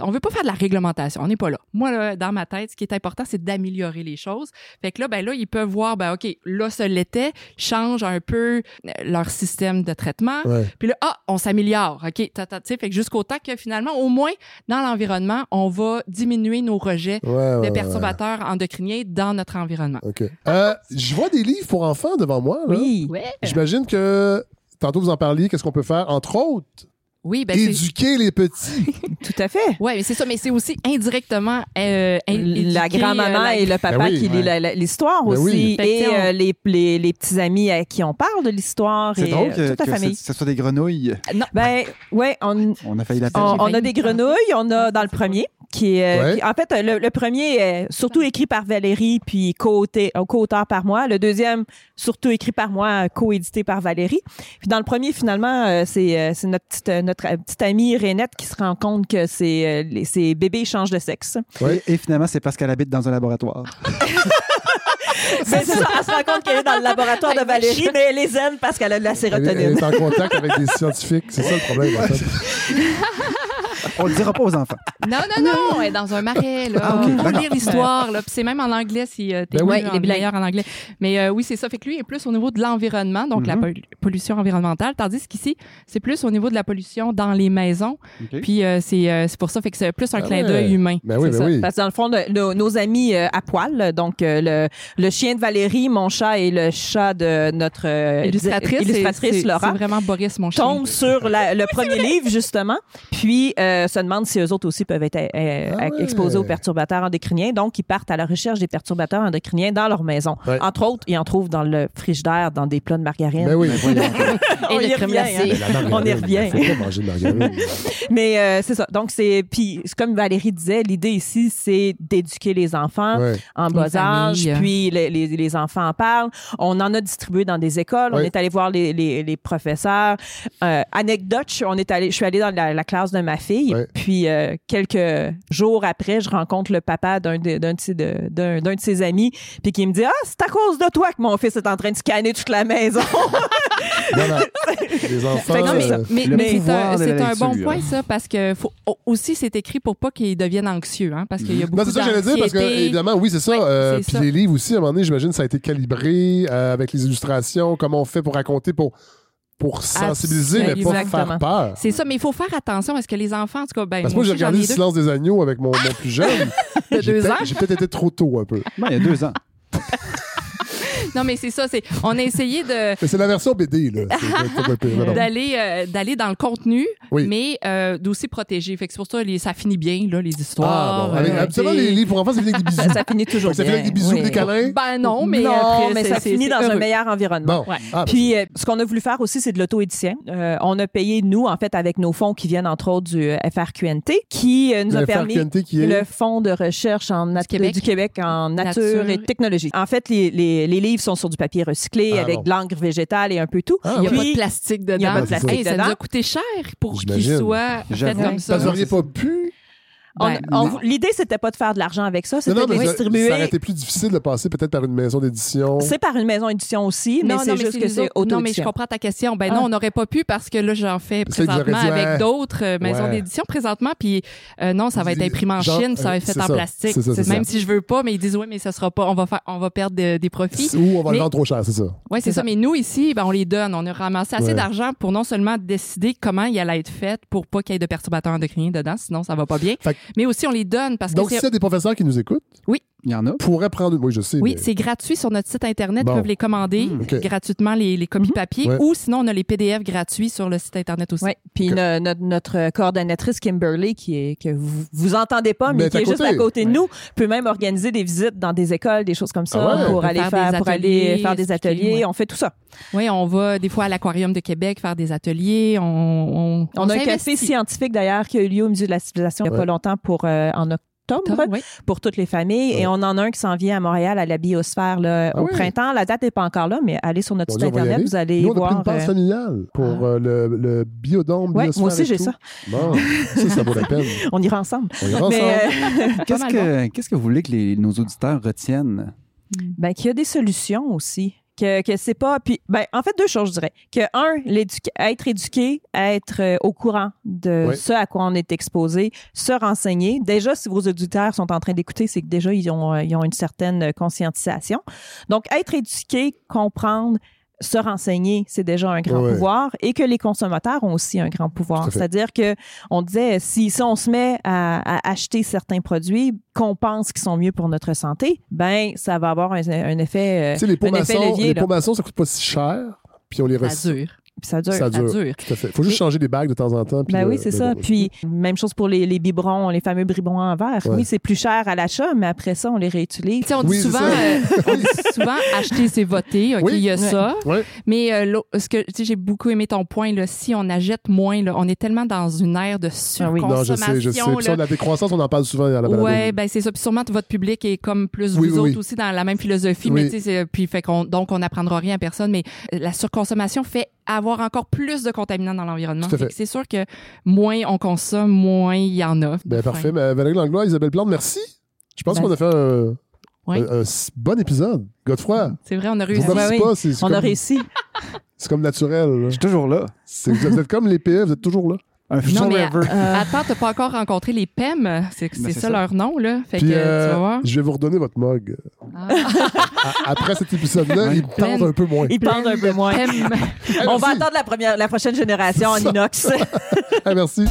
On veut pas faire de la réglementation. On n'est pas là. Moi, là, dans ma tête, ce qui est important, c'est d'améliorer les choses. Fait que là, ben là, ils peuvent voir, ben OK, là, ce l'était, change un peu euh, leur système de traitement. Ouais. Puis là, ah, on s'améliore. OK, ta, ta, tu sais, fait que jusqu'au temps que finalement, au moins, dans l'environnement, on va diminuer nos rejets Ouais, ouais, de ouais. perturbateurs endocriniens dans notre environnement. OK. Euh, je vois des livres pour enfants devant moi. là. Oui. Ouais. J'imagine que tantôt vous en parliez, qu'est-ce qu'on peut faire? Entre autres, Oui, ben éduquer les petits. Tout à fait. Ouais, mais c'est ça, mais c'est aussi indirectement euh, in- la grand-maman euh, la- et le papa Ben oui, qui lit ouais. la- l'histoire Ben aussi. oui. Et euh, les, les, les petits amis à qui on parle de l'histoire C'est et drôle que, toute la que famille. ce, ce soit des grenouilles. Ben, ouais, on, On a failli la on a des grenouilles. On a dans le premier qui est, euh, Ouais. qui- en fait, le, le premier est surtout écrit par Valérie puis euh, co-auteur par moi. Le deuxième, surtout écrit par moi, co-édité par Valérie. Puis dans le premier, finalement, euh, c'est euh, notre petite, euh, notre euh, petite amie Renette qui se rend compte que ses, euh, les- ses bébés changent de sexe. Ouais. Et, et finalement, c'est parce qu'elle habite dans un laboratoire. Ben, c'est ça, elle se rend compte qu'elle est dans le laboratoire de Valérie, mais elle les aime parce qu'elle a de la Elle, est- sérotonine. elle est en contact avec des scientifiques. C'est ça le problème, en fait. On le dira pas aux enfants. Non, non, non, elle est dans un marais, là. Ah, Faut d'accord. lire l'histoire, là. Puis c'est même en anglais si euh, t'es Ben Ouais, il est en- meilleur en anglais. Mais euh, oui, c'est ça. Fait que lui est plus au niveau de l'environnement, donc la Mhm. pol- pollution environnementale, tandis qu'ici, c'est plus au niveau de la pollution dans les maisons. Puis euh, c'est euh, c'est pour ça, fait que c'est plus un Ah clin d'œil humain. Ben oui, C'est ben ça. oui. Parce que dans le fond, le- nos, nos amis euh, à poil, donc euh, le, le chien de Valérie, mon chat et le chat de notre euh, Illustratrice, illustratrice Laura c'est vraiment Boris, mon chien. tombent sur la- le premier livre, justement, puis euh, se demandent si eux autres aussi peuvent être euh, Ah ouais. exposés aux perturbateurs endocriniens. Donc, ils partent à la recherche des perturbateurs endocriniens dans leur maison. Ouais. Entre autres, ils en trouvent dans le frigidaire, dans des plats de margarine. Ben oui. Ben voyons. On y revient, hein. On y revient. Faut pas manger de margarine. Mais euh, c'est ça. Donc, c'est. Puis, comme Valérie disait, l'idée ici, c'est d'éduquer les enfants Ouais. en Les bas âge. familles. Puis, les, les, les enfants en parlent. On en a distribué dans des écoles. On est allé voir les, les, les professeurs. Euh, anecdote, je- on est allé, je suis allée dans la, la classe de ma fille. Ouais. Puis, euh, quelques jours après, je rencontre le papa d'un de, d'un de, ses- de- d'un, d'un de ses amis. Puis, qui me dit Ah, c'est à cause de toi que mon fils est en train de scanner toute la maison. Non, non. Les enfants. Non, mais, euh, mais, Le mais c'est un, de c'est la un bon point, ça, parce que faut, aussi, c'est écrit pour pas qu'ils deviennent anxieux, hein, parce qu'il y a beaucoup Non, c'est ça que j'allais dire, parce que, d'anxiété. évidemment, oui, c'est ça. Euh, c'est puis ça. les livres aussi, à un moment donné, j'imagine, ça a été calibré euh, avec les illustrations, comment on fait pour raconter, pour, pour sensibiliser, mais pas Exactement. faire peur. C'est ça, mais il faut faire attention parce que les enfants, en tout cas, ben, Parce que moi, j'ai regardé Le silence des agneaux avec mon, mon plus jeune. de J'ai deux peut-être- ans. J'ai peut-être été trop tôt un peu. Non, il y a deux ans. Non, mais c'est ça, c'est, on a essayé de, c'est la version BD, là. D'aller, euh, d'aller dans le contenu, Oui. mais euh, d'aussi protéger. Fait que c'est pour ça, les, ça finit bien, là, les Ah, histoires. bon. Avec, euh, t'sais- les livres pour enfants, c'est fini avec des bisous. ça, ça finit toujours Donc, ça bien. finit avec des bisous, Oui. des câlins. Ben non, mais non, après, mais ça c'est- finit c'est dans un meilleur environnement. Bon. Ouais. Ah, ben, Puis, euh, ce qu'on a voulu faire aussi, c'est de l'auto-édition. Euh, on a payé, nous, en fait, avec nos fonds qui viennent, entre autres, du FRQNT, qui euh, nous le a permis... FRQNT qui est. Le Fonds de recherche en nat- Québec. du Québec en nature, Nature. et technologie. En fait, les, les, les livres sont sur du papier recyclé Ah avec bon. de l'encre végétale et un peu tout. Ah, Il n'y a ouais. pas Puis- de plastique dedans. Il y a pas de plastique Hey, ça nous dedans. a coûté cher pour qu'il soit fait comme ça. Vous n'auriez pas pu. On- Ben. L'idée, c'était pas de faire de l'argent avec ça, c'était de les distribuer. ça aurait été plus difficile de passer peut-être par une maison d'édition. C'est par une maison édition aussi, mais Non, c'est juste que c'est autres- Non, mais je comprends ta question. Ben Ah. non, on n'aurait pas pu parce que là, j'en fais présentement dit, avec ouais. d'autres euh, maisons Ouais. d'édition présentement. Puis euh, non, ça va être imprimé en Genre, Chine, ça va être fait en ça. plastique. C'est ça, Même ça. si je veux pas, mais ils disent oui, mais ça sera pas. On va faire, on va perdre de- des profits. Ou on va Mais- le vendre trop cher, c'est ça. Oui, c'est ça. Mais nous, ici, ben, on les donne. On a ramassé assez d'argent pour non seulement décider comment il allait être fait pour pas qu'il y ait de perturbateurs endocriniens dedans, sinon ça va pas bien. Mais aussi, on les donne parce Donc, que s'il c'est... y a des professeurs qui nous écoutent, Il y en a. pourraient prendre. Oui, je sais. Oui, mais- c'est gratuit sur notre site Internet. Bon. Ils peuvent les commander Mm, gratuitement, les, les copies papier. Ouais. Ou sinon, on a les PDF gratuits sur le site Internet aussi. Oui, puis no- notre, notre coordonnatrice Kimberly, qui est que vous, vous entendez pas, mais, Mais qui est juste côté. à côté de nous, peut même organiser des visites dans des écoles, des choses comme ça, Ah ouais? pour aller faire faire, des pour aller ateliers, faire des expliquer, ateliers. ouais. On fait tout ça. Oui, on va des fois à l'Aquarium de Québec faire des ateliers. On, on, On, a un café scientifique d'ailleurs qui a eu lieu au musée de la civilisation il n'y a pas longtemps pour euh, en octobre. Octobre Tom, oui. pour toutes les familles. Et on en a un qui s'en vient à Montréal à la biosphère là, Ah au oui. printemps. La date n'est pas encore là, mais allez sur notre Bon, site on Internet, aller. vous allez Nous, on a pris voir. une passe euh, familiale pour euh, le, le biodôme. Ouais, moi aussi, j'ai ça. Bon, ça, ça vaut la peine. On ira ensemble. On ira ensemble. Euh, Qu'est-ce mal que, qu'est-ce que vous voulez que les- nos auditeurs retiennent? Ben, qu'il y a des solutions aussi. Que, que c'est pas. Puis, ben, en fait, deux choses, je dirais. Que, un, l'éduca- être éduqué, être euh, au courant de Oui. ce à quoi on est exposé, se renseigner. Déjà, si vos auditeurs sont en train d'écouter, c'est que déjà, ils ont, euh, ils ont une certaine conscientisation. Donc, être éduqué, comprendre, se renseigner, c'est déjà un grand pouvoir et que les consommateurs ont aussi un grand pouvoir. C'est-à-dire que on disait si, si on se met à, à acheter certains produits qu'on pense qu'ils sont mieux pour notre santé, ben ça va avoir un, un effet, euh, Tu sais, les pots maçons, les là. pots maçons, ça coûte pas si cher. Puis on les recycle. Ça dure. Ça dure. Ça dure. Tout à fait. faut juste Et- changer des bagues de temps en temps. puis Ben oui, c'est le- ça. Puis même chose pour les, les biberons, les fameux biberons en verre. Ouais. Oui, c'est plus cher à l'achat, mais après ça, on les réutilise. Tu sais, on, Oui, dit souvent, euh, on dit souvent acheter, c'est voter. OK, Oui. il y a Ouais. ça. Ouais. Mais euh, ce que tu sais, j'ai beaucoup aimé ton point. Là, si on achète moins, là, on est tellement dans une ère de Ah oui. Non, je surconsommation. sais, je sais. Puis ça, la décroissance, on en parle souvent à la. Ouais, ben c'est ça. Puis sûrement votre public est comme plus Oui, vous oui, autres oui. aussi dans la même philosophie, Oui. mais tu sais, c'est- puis fait qu'on donc on n'apprendra rien à personne. Mais euh, la surconsommation fait avoir encore plus de contaminants dans l'environnement. C'est sûr que moins on consomme, moins il y en a. Ben, parfait. Ben, Valérie Langlois, Isabelle Plante, merci. Je pense Ben, qu'on a fait un, Oui. un- un s- bon épisode. Godefroy, C'est vrai, on a réussi. c'est On comme, a réussi. c'est comme naturel. là. Je suis toujours là. Vous êtes comme les PE, vous êtes toujours là. Un Non, mais forever. Euh, attends, t'as pas encore rencontré les PEM. C'est c'est ça, ça. leur nom, là. Fait Puis, que euh, tu vas voir. je vais vous redonner votre mug. Ah. Après cet épisode-là, Ouais. il tente un peu moins. ils pendent un peu moins. PEM. On va attendre la, première, la prochaine génération en inox. Hey, merci.